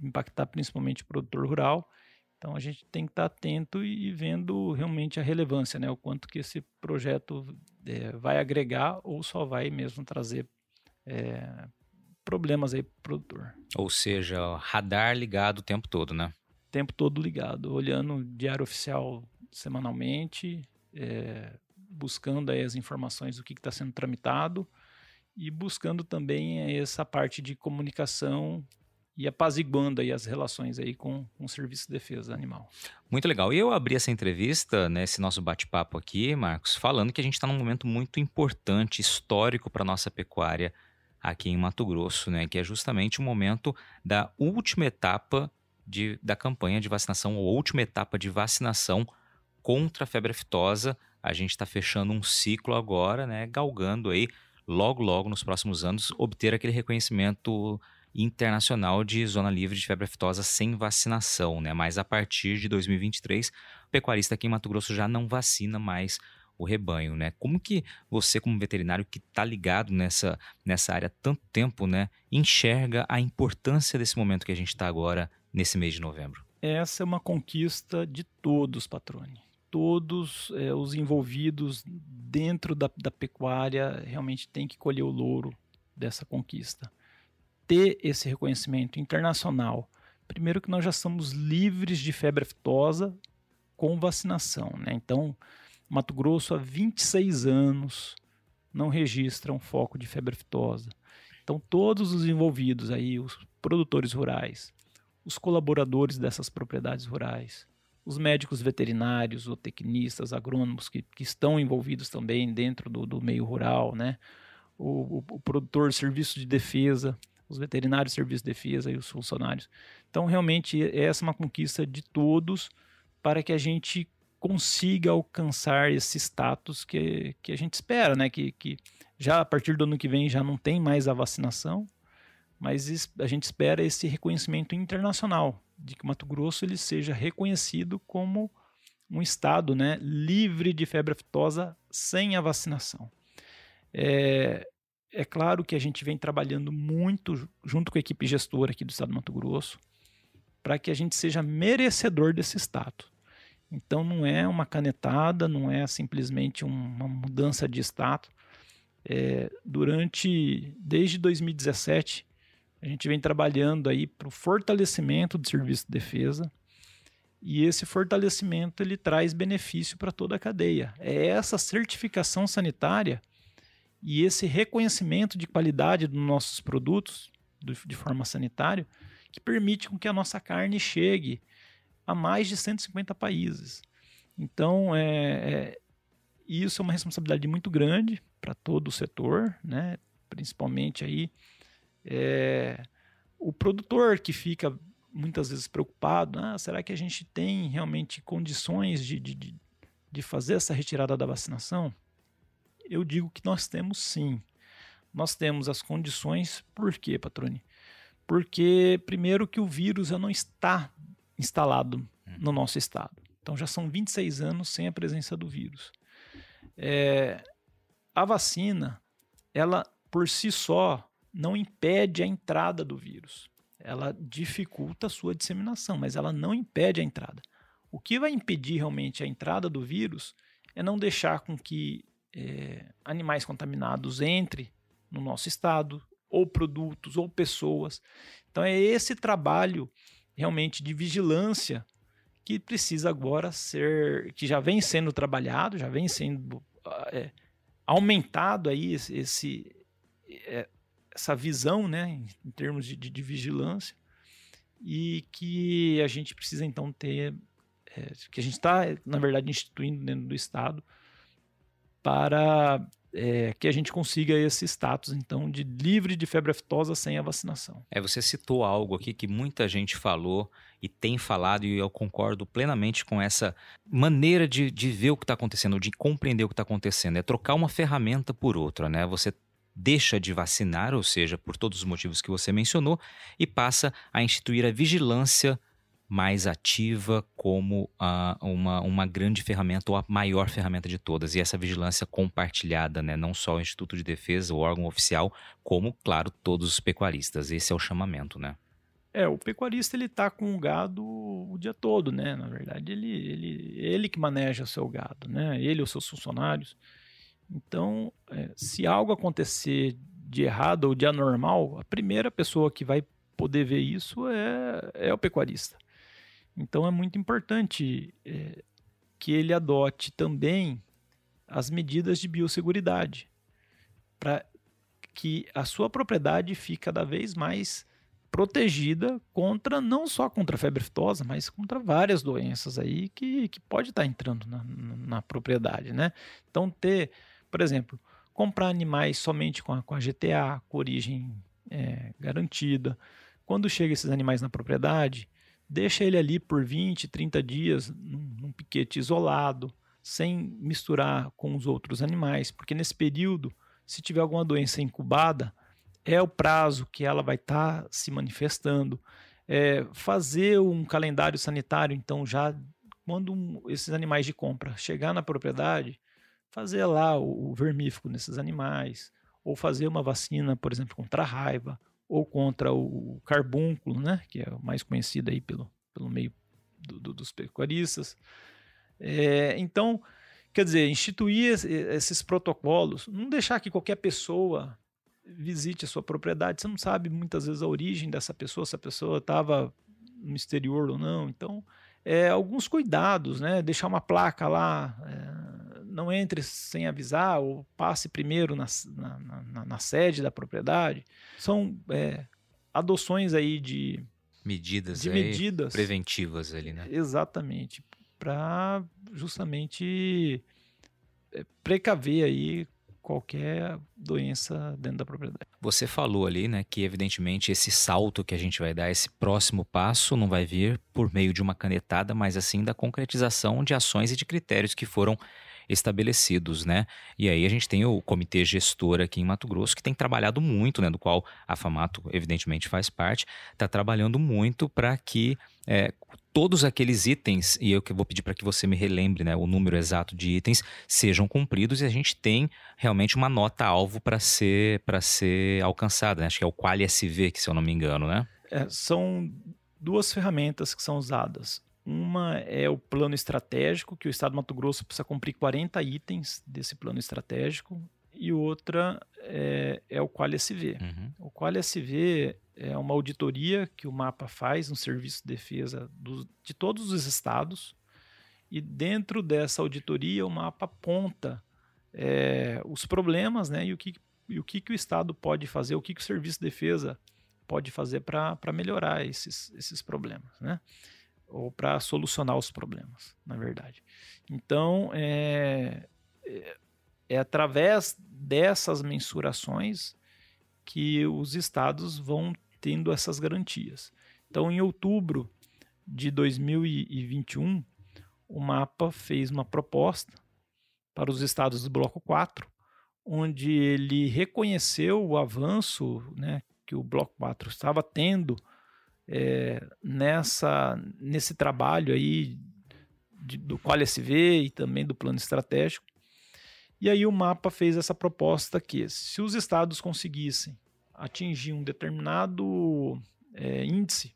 impactar principalmente o produtor rural. Então, a gente tem que estar atento e, vendo realmente a relevância, né? O quanto que esse projeto é, vai agregar ou só vai mesmo trazer é, problemas aí pro produtor. Ou seja, radar ligado o tempo todo, né? O tempo todo ligado, olhando o diário oficial semanalmente, é, buscando aí as informações do que está sendo tramitado e buscando também essa parte de comunicação e apaziguando aí as relações aí com, com o Serviço de Defesa Animal. Muito legal. E eu abri essa entrevista, né, esse nosso bate-papo aqui, Marcos, falando que a gente está num momento muito importante, histórico para a nossa pecuária aqui em Mato Grosso, né, que é justamente o momento da última etapa de, da campanha de vacinação, ou última etapa de vacinação contra a febre aftosa. A gente está fechando um ciclo agora, né, galgando aí, logo, logo, nos próximos anos, obter aquele reconhecimento internacional de zona livre de febre aftosa sem vacinação, né? Mas a partir de 2023, o pecuarista aqui em Mato Grosso já não vacina mais o rebanho, né? Como que você, como veterinário que está ligado nessa, nessa área há tanto tempo, né, enxerga a importância desse momento que a gente está agora nesse mês de novembro? Essa é uma conquista de todos, Patrone. Todos é, os envolvidos dentro da, da pecuária realmente têm que colher o louro dessa conquista. Ter esse reconhecimento internacional. Primeiro que nós já somos livres de febre aftosa com vacinação, né? Então, Mato Grosso há 26 anos não registra um foco de febre aftosa. Então todos os envolvidos aí, os produtores rurais, os colaboradores dessas propriedades rurais, os médicos veterinários, zootecnistas, agrônomos que, que estão envolvidos também dentro do, do meio rural, né? O, o, o produtor de serviço de defesa, os veterinários serviço de defesa e os funcionários. Então, realmente, essa é uma conquista de todos para que a gente consiga alcançar esse status que, que a gente espera, né? Que, que já a partir do ano que vem já não tem mais a vacinação, mas a gente espera esse reconhecimento internacional de que Mato Grosso ele seja reconhecido como um estado, né, livre de febre aftosa sem a vacinação. É, é claro que a gente vem trabalhando muito junto com a equipe gestora aqui do estado de Mato Grosso para que a gente seja merecedor desse status. Então não é uma canetada, não é simplesmente uma mudança de status. É, durante desde 2017 a gente vem trabalhando aí para o fortalecimento do serviço de defesa e esse fortalecimento ele traz benefício para toda a cadeia. É essa certificação sanitária e esse reconhecimento de qualidade dos nossos produtos de forma sanitária que permite com que a nossa carne chegue a mais de 150 países. Então, é, é, isso é uma responsabilidade muito grande para todo o setor, né? principalmente aí é, o produtor que fica muitas vezes preocupado, ah, será que a gente tem realmente condições de, de, de fazer essa retirada da vacinação? Eu digo que nós temos sim. Nós temos as condições, por quê, Patrone? Porque, primeiro, que o vírus já não está instalado hum. no nosso estado. Então já são 26 anos sem a presença do vírus. É, a vacina, ela por si só não impede a entrada do vírus. ela dificulta a sua disseminação, mas ela não impede a entrada. O que vai impedir realmente a entrada do vírus é não deixar com que é, animais contaminados entrem no nosso estado, ou produtos, ou pessoas. Então é esse trabalho realmente de vigilância que precisa agora ser, que já vem sendo trabalhado, já vem sendo é, aumentado aí esse, é, essa visão, né, em termos de, de, de, vigilância, e que a gente precisa então ter, é, que a gente está, na verdade, instituindo dentro do Estado para é, que a gente consiga esse status, então, de livre de febre aftosa sem a vacinação. É, você citou algo aqui que muita gente falou e tem falado, e eu concordo plenamente com essa maneira de, de ver o que está acontecendo, de compreender o que está acontecendo. É trocar uma ferramenta por outra, né? Você deixa de vacinar, ou seja, por todos os motivos que você mencionou, e passa a instituir a vigilância mais ativa como uh, uma, uma grande ferramenta ou a maior ferramenta de todas. E essa vigilância compartilhada, né? não só o Instituto de Defesa, o órgão oficial, como, claro, todos os pecuaristas. Esse é o chamamento, né? É, o pecuarista ele tá com o gado o dia todo, né? Na verdade, ele, ele, ele que maneja o seu gado, né? Ele os seus funcionários. Então, é, se algo acontecer de errado ou de anormal, a primeira pessoa que vai poder ver isso é, é o pecuarista. Então, é muito importante é, que ele adote também as medidas de biosseguridade para que a sua propriedade fique cada vez mais protegida contra não só contra a febre aftosa, mas contra várias doenças aí que, que pode estar entrando na, na, na propriedade, né? Então ter por exemplo, comprar animais somente com a, com a GTA, com origem é, garantida. Quando chega esses animais na propriedade, deixa ele ali por 20, 30 dias num, num piquete isolado, sem misturar com os outros animais, porque nesse período, se tiver alguma doença incubada, é o prazo que ela vai estar tá se manifestando. É, fazer um calendário sanitário, então, já quando esses animais de compra chegar na propriedade, fazer lá o, o vermífugo nesses animais, ou fazer uma vacina, por exemplo, contra a raiva, ou contra o carbúnculo, né, que é o mais conhecido aí pelo, pelo meio do, do, dos pecuaristas. É, então, quer dizer, instituir esses protocolos, não deixar que qualquer pessoa visite a sua propriedade, você não sabe muitas vezes a origem dessa pessoa, se a pessoa estava no exterior ou não. Então, é, alguns cuidados, né? Deixar uma placa lá, é, não entre sem avisar ou passe primeiro na, na, na, na sede da propriedade. São é, adoções aí de medidas, de medidas preventivas ali, né? Exatamente, para justamente é, precaver aí qualquer doença dentro da propriedade. Você falou ali, né, que evidentemente esse salto que a gente vai dar, esse próximo passo, não vai vir por meio de uma canetada, mas assim da concretização de ações e de critérios que foram estabelecidos, né? E aí a gente tem o comitê gestor aqui em Mato Grosso que tem trabalhado muito, né? Do qual a Famato evidentemente faz parte, está trabalhando muito para que é, todos aqueles itens, e eu que vou pedir para que você me relembre né, o número exato de itens, sejam cumpridos e a gente tem realmente uma nota alvo para ser, ser alcançada. Né? Acho que é o Quali SV, que se eu não me engano, né? É, são duas ferramentas que são usadas. Uma é o plano estratégico, que o Estado do Mato Grosso precisa cumprir 40 itens desse plano estratégico, e outra é, é o QualiSV. Uhum. O QualiSV é uma auditoria que o MAPA faz no Serviço de Defesa do, de todos os estados, e dentro dessa auditoria o MAPA aponta é, os problemas né, e o, que, e o que, que o Estado pode fazer, o que, que o Serviço de Defesa pode fazer para melhorar esses, esses problemas. Né? Ou para solucionar os problemas, na verdade. Então, é, é, é através dessas mensurações que os estados vão tendo essas garantias. Então, em outubro de 2021, o mapa fez uma proposta para os estados do Bloco 4, onde ele reconheceu o avanço né, que o Bloco 4 estava tendo é, nessa, nesse trabalho aí de, do SV e também do plano estratégico. E aí o mapa fez essa proposta que se os estados conseguissem atingir um determinado é, índice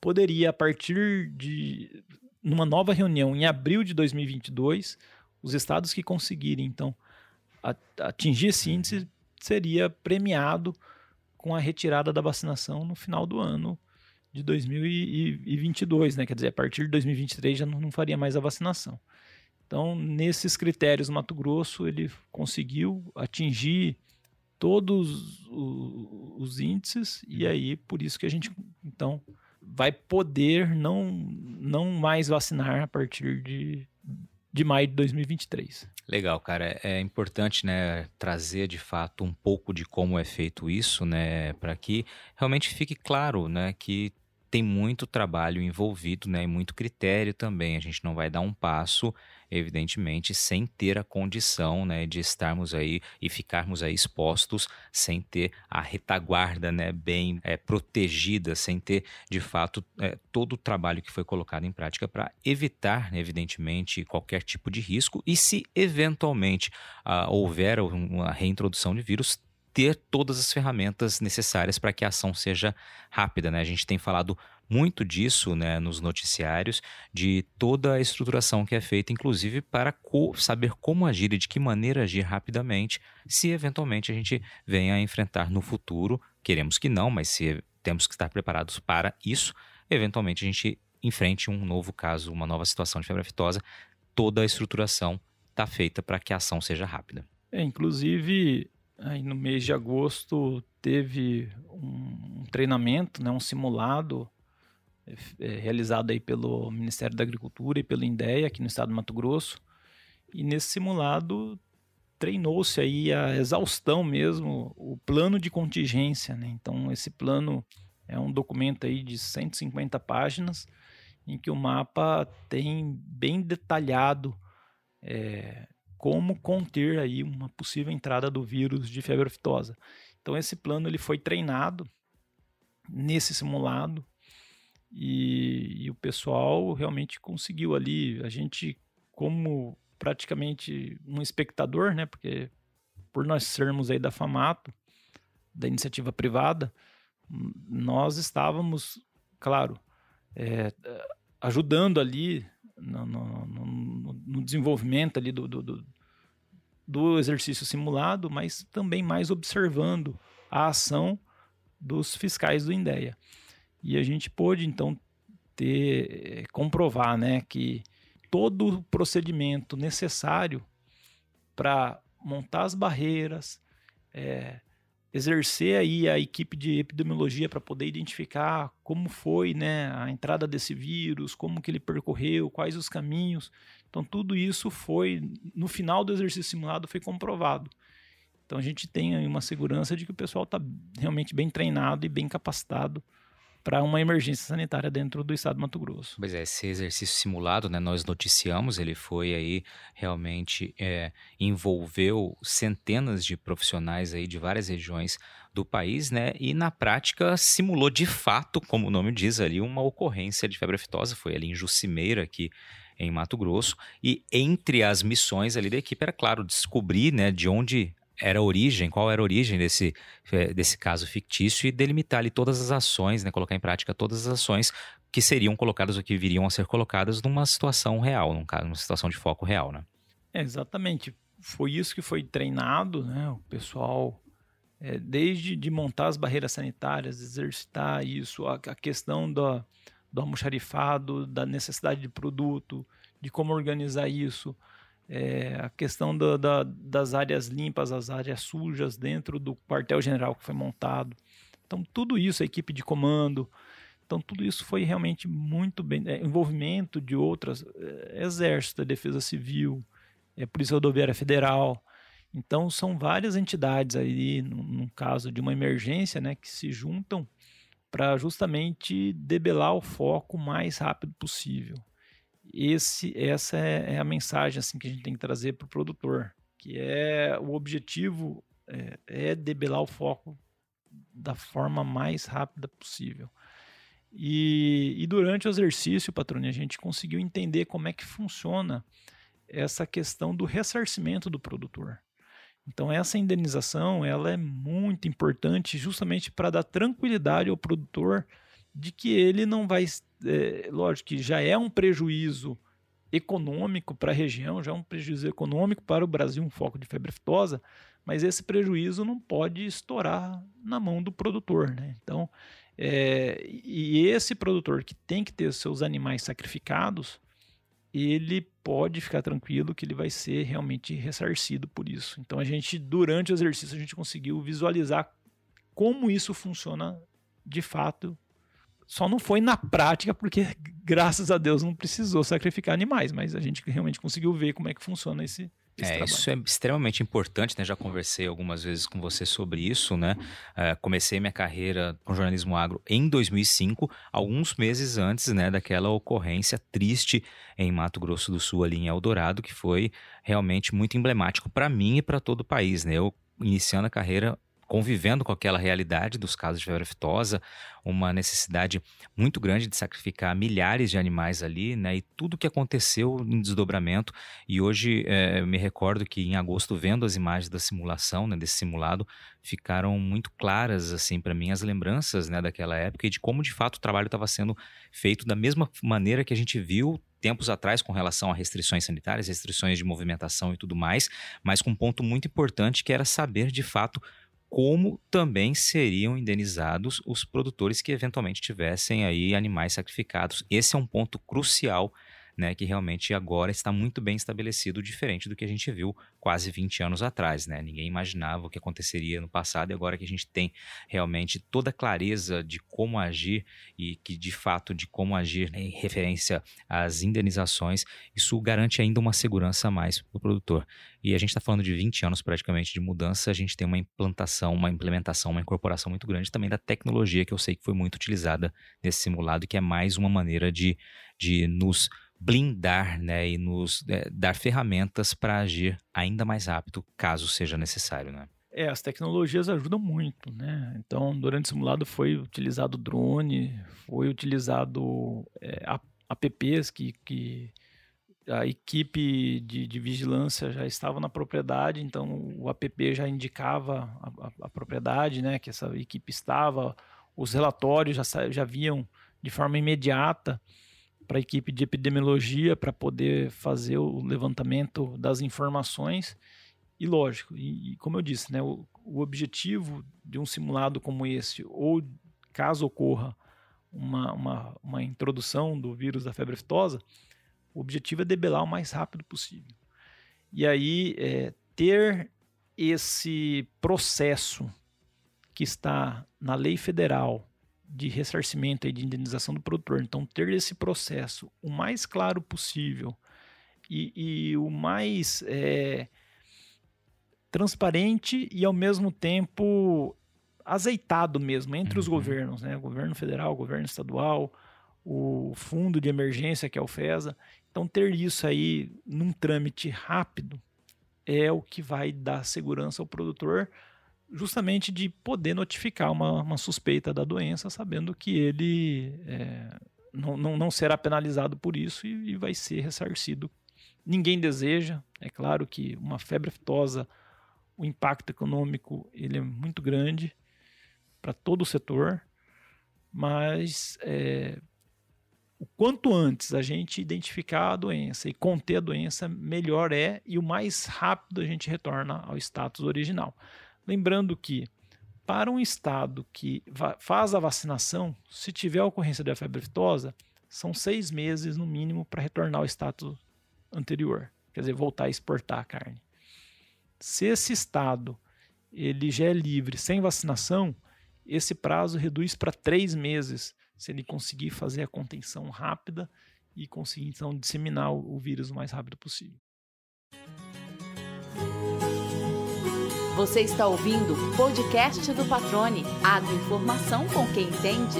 poderia, a partir de numa nova reunião em abril de 2022, os estados que conseguirem, então, atingir esse índice seria premiado com a retirada da vacinação no final do ano de 2022, né? Quer dizer, a partir de 2023 já não faria mais a vacinação. Então, nesses critérios, o Mato Grosso ele conseguiu atingir todos os índices e aí por isso que a gente então vai poder não não mais vacinar a partir de, de maio de 2023. Legal, cara. É importante, né, trazer de fato um pouco de como é feito isso, né, para que realmente fique claro, né, que tem muito trabalho envolvido, né, e muito critério também. A gente não vai dar um passo, evidentemente, sem ter a condição, né, de estarmos aí e ficarmos aí expostos, sem ter a retaguarda, né, bem é, protegida, sem ter, de fato, é, todo o trabalho que foi colocado em prática para evitar, né, evidentemente, qualquer tipo de risco. E se eventualmente ah, houver uma reintrodução de vírus, ter todas as ferramentas necessárias para que a ação seja rápida. Né? A gente tem falado muito disso né, nos noticiários, de toda a estruturação que é feita, inclusive para co saber como agir e de que maneira agir rapidamente, se eventualmente a gente venha a enfrentar no futuro. Queremos que não, mas se temos que estar preparados para isso, eventualmente a gente enfrente um novo caso, uma nova situação de febre aftosa, toda a estruturação está feita para que a ação seja rápida. É, inclusive, Aí no mês de agosto teve um treinamento, né, um simulado realizado aí pelo Ministério da Agricultura e pelo INDEA aqui no estado do Mato Grosso. E nesse simulado treinou-se aí a exaustão mesmo, o plano de contingência, né? Então esse plano é um documento aí de 150 páginas em que o mapa tem bem detalhado é, como conter aí uma possível entrada do vírus de febre aftosa. Então esse plano ele foi treinado nesse simulado e, e, o pessoal realmente conseguiu ali. A gente, como praticamente um espectador, né? Porque por nós sermos aí da FAMATO, da iniciativa privada, nós estávamos, claro, é, ajudando ali no, no, no, no desenvolvimento ali do, do, do, exercício simulado, mas também mais observando a ação dos fiscais do INDEA. E a gente pôde, então, ter, eh, comprovar né, que todo o procedimento necessário para montar as barreiras, é, exercer aí a equipe de epidemiologia para poder identificar como foi né, a entrada desse vírus, como que ele percorreu, quais os caminhos. Então tudo isso foi, no final do exercício simulado, foi comprovado. Então a gente tem uma segurança de que o pessoal está realmente bem treinado e bem capacitado para uma emergência sanitária dentro do estado do Mato Grosso. Pois é, esse exercício simulado, né, nós noticiamos, ele foi aí realmente é, envolveu centenas de profissionais aí de várias regiões do país, né, e na prática simulou de fato, como o nome diz ali, uma ocorrência de febre aftosa, foi ali em Jucimeira, aqui em Mato Grosso, e entre as missões ali da equipe era claro descobrir, né, de onde era a origem, qual era a origem desse, eh, desse caso fictício e delimitar ali todas as ações, né, colocar em prática todas as ações que seriam colocadas ou que viriam a ser colocadas numa situação real, num caso, numa situação de foco real, né? É, exatamente. Foi isso que foi treinado, né? O pessoal, é, desde de montar as barreiras sanitárias, exercitar isso, a, a questão do, do almoxarifado, da necessidade de produto, de como organizar isso, é, a questão do, da, das áreas limpas, as áreas sujas dentro do quartel-general que foi montado. Então, tudo isso, a equipe de comando. Então, tudo isso foi realmente muito bem. É, envolvimento de outras, é, Exército, Defesa Civil, é, Polícia Rodoviária Federal. Então, são várias entidades aí, no, no caso de uma emergência, né, que se juntam para justamente debelar o foco o mais rápido possível esse, essa é, é, a mensagem assim que a gente tem que trazer para o produtor, que é o objetivo é, é debelar o foco da forma mais rápida possível. E, e durante o exercício, patrone, a gente conseguiu entender como é que funciona essa questão do ressarcimento do produtor. Então essa indenização ela é muito importante justamente para dar tranquilidade ao produtor de que ele não vai, é, lógico que já é um prejuízo econômico para a região, já é um prejuízo econômico para o Brasil, um foco de febre aftosa, mas esse prejuízo não pode estourar na mão do produtor. Né? Então, é, e esse produtor que tem que ter seus animais sacrificados, ele pode ficar tranquilo que ele vai ser realmente ressarcido por isso. Então a gente, durante o exercício, a gente conseguiu visualizar como isso funciona de fato só não foi na prática, porque graças a Deus não precisou sacrificar animais, mas a gente realmente conseguiu ver como é que funciona esse, é, isso é extremamente importante, né? Já conversei algumas vezes com você sobre isso, né? Uh, comecei minha carreira com jornalismo agro em 2005, alguns meses antes, né, daquela ocorrência triste em Mato Grosso do Sul, ali em Eldorado, que foi realmente muito emblemático para mim e para todo o país, né? Eu iniciando a carreira convivendo com aquela realidade dos casos de febre aftosa, uma necessidade muito grande de sacrificar milhares de animais ali, né? E tudo que aconteceu em desdobramento. E hoje é, me recordo que em agosto, vendo as imagens da simulação, né, desse simulado, ficaram muito claras assim para mim as lembranças, né, daquela época e de como de fato o trabalho estava sendo feito da mesma maneira que a gente viu tempos atrás com relação a restrições sanitárias, restrições de movimentação e tudo mais, mas com um ponto muito importante que era saber de fato como também seriam indenizados os produtores que eventualmente tivessem aí animais sacrificados. Esse é um ponto crucial né, que realmente agora está muito bem estabelecido, diferente do que a gente viu quase 20 anos atrás. Né? Ninguém imaginava o que aconteceria no passado e agora que a gente tem realmente toda a clareza de como agir e que de fato de como agir né, em referência às indenizações, isso garante ainda uma segurança a mais para o produtor. E a gente está falando de 20 anos praticamente de mudança, a gente tem uma implantação, uma implementação, uma incorporação muito grande também da tecnologia que eu sei que foi muito utilizada nesse simulado, que é mais uma maneira de, de nos blindar né, e nos é, dar ferramentas para agir ainda mais rápido, caso seja necessário. Né? É, as tecnologias ajudam muito, né? Então, durante o simulado foi utilizado drone, foi utilizado é, apps que, que a equipe de, de, vigilância já estava na propriedade, então o app já indicava a, a, a propriedade, né? Que essa equipe estava, os relatórios já, já viam de forma imediata para a equipe de epidemiologia para poder fazer o levantamento das informações. E lógico, e, e como eu disse, né, o, o, objetivo de um simulado como esse, ou caso ocorra uma, uma, uma introdução do vírus da febre aftosa, o objetivo é debelar o mais rápido possível. E aí, é, ter esse processo que está na lei federal de ressarcimento e de indenização do produtor. Então, ter esse processo o mais claro possível e, e o mais é, transparente e, ao mesmo tempo, azeitado mesmo entre uhum. os governos, né? O governo federal, governo estadual, o fundo de emergência, que é o FESA. Então, ter isso aí num trâmite rápido é o que vai dar segurança ao produtor justamente de poder notificar uma, uma suspeita da doença, sabendo que ele é, não, não, não, será penalizado por isso e, e, vai ser ressarcido. Ninguém deseja, é claro que uma febre aftosa, o impacto econômico ele é muito grande para todo o setor, mas é, o quanto antes a gente identificar a doença e conter a doença, melhor é e o mais rápido a gente retorna ao status original. Lembrando que, para um estado que faz a vacinação, se tiver ocorrência da febre aftosa, são seis meses no mínimo para retornar ao status anterior, quer dizer, voltar a exportar a carne. Se esse estado ele já é livre sem vacinação, esse prazo reduz para três meses, se ele conseguir fazer a contenção rápida e conseguir então disseminar o vírus o mais rápido possível. Você está ouvindo o podcast do Patrone. Agroinformação com quem entende.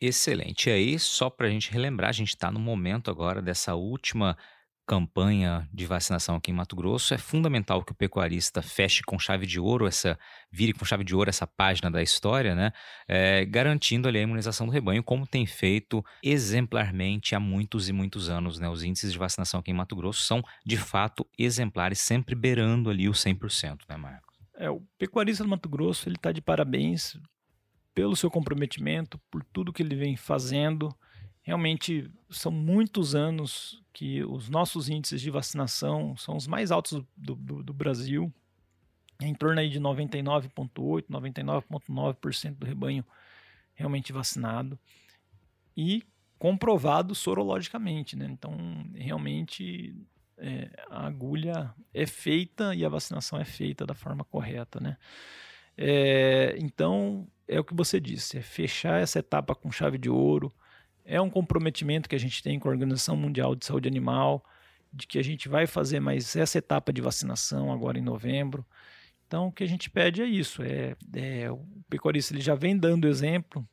Excelente. E aí, só para a gente relembrar, a gente está no momento agora dessa última campanha de vacinação aqui em Mato Grosso, é fundamental que o pecuarista feche com chave de ouro essa, vire com chave de ouro essa página da história, né? É, garantindo ali a imunização do rebanho, como tem feito exemplarmente há muitos e muitos anos, né? Os índices de vacinação aqui em Mato Grosso são, de fato, exemplares, sempre beirando ali o 100%, né, Marcos? É, o pecuarista do Mato Grosso, ele está de parabéns pelo seu comprometimento, por tudo que ele vem fazendo, Realmente são muitos anos que os nossos índices de vacinação são os mais altos do, do, do Brasil, em torno aí de 99,8%, 99,9% do rebanho realmente vacinado e comprovado sorologicamente, né? Então, realmente é, a agulha é feita e a vacinação é feita da forma correta, né? É, então, é o que você disse, é fechar essa etapa com chave de ouro, é um comprometimento que a gente tem com a Organização Mundial de Saúde Animal, de que a gente vai fazer mais essa etapa de vacinação agora em novembro. Então, o que a gente pede é isso: é, é o pecuarista ele já vem dando exemplo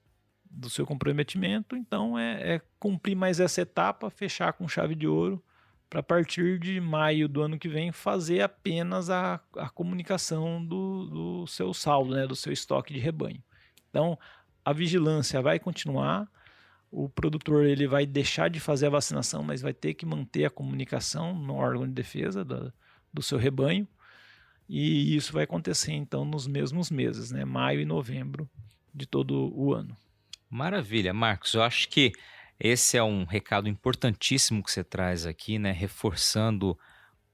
do seu comprometimento, então é, é cumprir mais essa etapa, fechar com chave de ouro, para partir de maio do ano que vem fazer apenas a, a comunicação do, do seu saldo, né, do seu estoque de rebanho. Então, a vigilância vai continuar, o produtor ele vai deixar de fazer a vacinação, mas vai ter que manter a comunicação no órgão de defesa do, do seu rebanho. E isso vai acontecer então nos mesmos meses, né? maio e novembro de todo o ano. Maravilha, Marcos. Eu acho que esse é um recado importantíssimo que você traz aqui, né? reforçando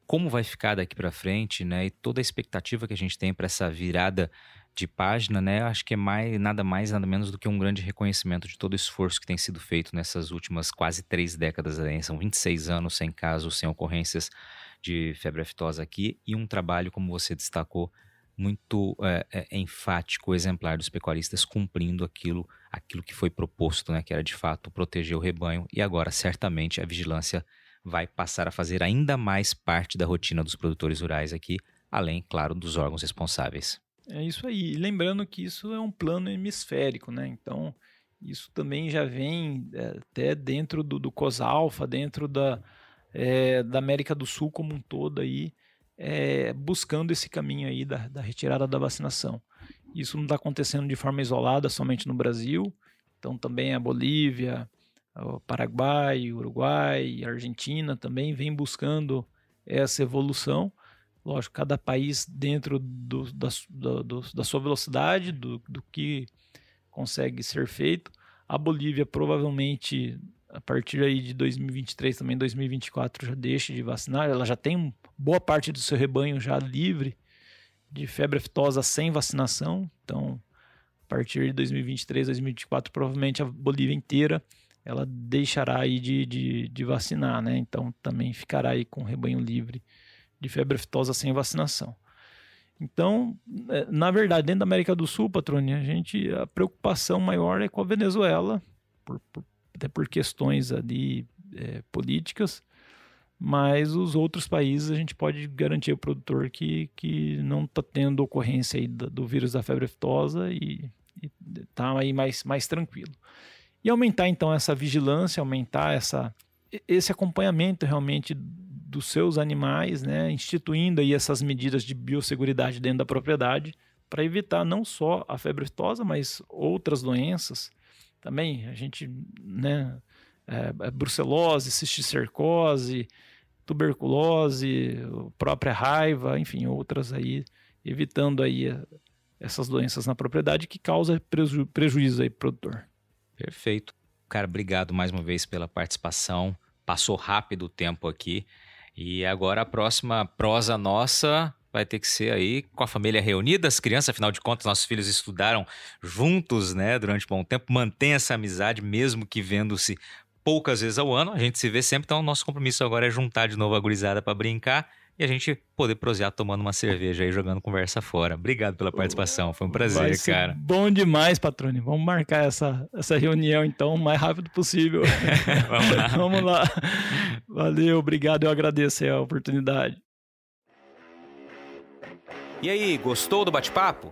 como vai ficar daqui para frente, né? E toda a expectativa que a gente tem para essa virada de página, né? Acho que é mais, nada mais, nada menos do que um grande reconhecimento de todo o esforço que tem sido feito nessas últimas quase três décadas. Né? São 26 anos sem casos, sem ocorrências de febre aftosa aqui e um trabalho, como você destacou, muito é, é, enfático, exemplar dos pecuaristas cumprindo aquilo, aquilo que foi proposto, né? Que era de fato proteger o rebanho e agora certamente a vigilância vai passar a fazer ainda mais parte da rotina dos produtores rurais aqui, além, claro, dos órgãos responsáveis. É isso aí. E lembrando que isso é um plano hemisférico, né? Então, isso também já vem é, até dentro do, do COSALFA, dentro da, é, da América do Sul como um todo aí, é, buscando esse caminho aí da, da retirada da vacinação. Isso não está acontecendo de forma isolada somente no Brasil, então também a Bolívia, Paraguai, Uruguai, Argentina também vem buscando essa evolução. Lógico, cada país dentro do, da, do, da sua velocidade, do, do que consegue ser feito. A Bolívia provavelmente a partir aí de 2023 também 2024 já deixa de vacinar, ela já tem boa parte do seu rebanho já livre de febre aftosa sem vacinação, então a partir de 2023, 2024 provavelmente a Bolívia inteira ela deixará aí de, de, de vacinar, né? Então também ficará aí com rebanho livre de febre aftosa sem vacinação. Então, é, na verdade, dentro da América do Sul, Patrone, a gente a preocupação maior é com a Venezuela, por, por, até por questões ali é, políticas, mas os outros países a gente pode garantir ao produtor que, que não está tendo ocorrência aí do, do, vírus da febre aftosa e está aí mais, mais tranquilo. E aumentar então essa vigilância, aumentar essa, esse acompanhamento realmente dos seus animais, né, instituindo aí essas medidas de biosseguridade dentro da propriedade para evitar não só a febre aftosa, mas outras doenças. Também a gente, né, é, é brucelose, cisticercose, tuberculose, própria raiva, enfim, outras aí, evitando aí é, essas doenças na propriedade que causam preju prejuízo aí pro produtor. Perfeito. Cara, obrigado mais uma vez pela participação. Passou rápido o tempo aqui. E agora a próxima prosa nossa vai ter que ser aí com a família reunida, as crianças, afinal de contas, nossos filhos estudaram juntos, né, durante um bom tempo, mantém essa amizade, mesmo que vendo-se poucas vezes ao ano, a gente se vê sempre, então nosso compromisso agora é juntar de novo a gurizada para brincar e a gente poder prosear tomando uma cerveja e jogando conversa fora. Obrigado pela participação, foi um prazer, cara. Bom demais, Patrone. Vamos marcar essa, essa reunião então o mais rápido possível. <laughs> Vamos lá. <laughs> Vamos lá. Valeu, obrigado, eu agradeço a oportunidade. E aí, gostou do bate-papo?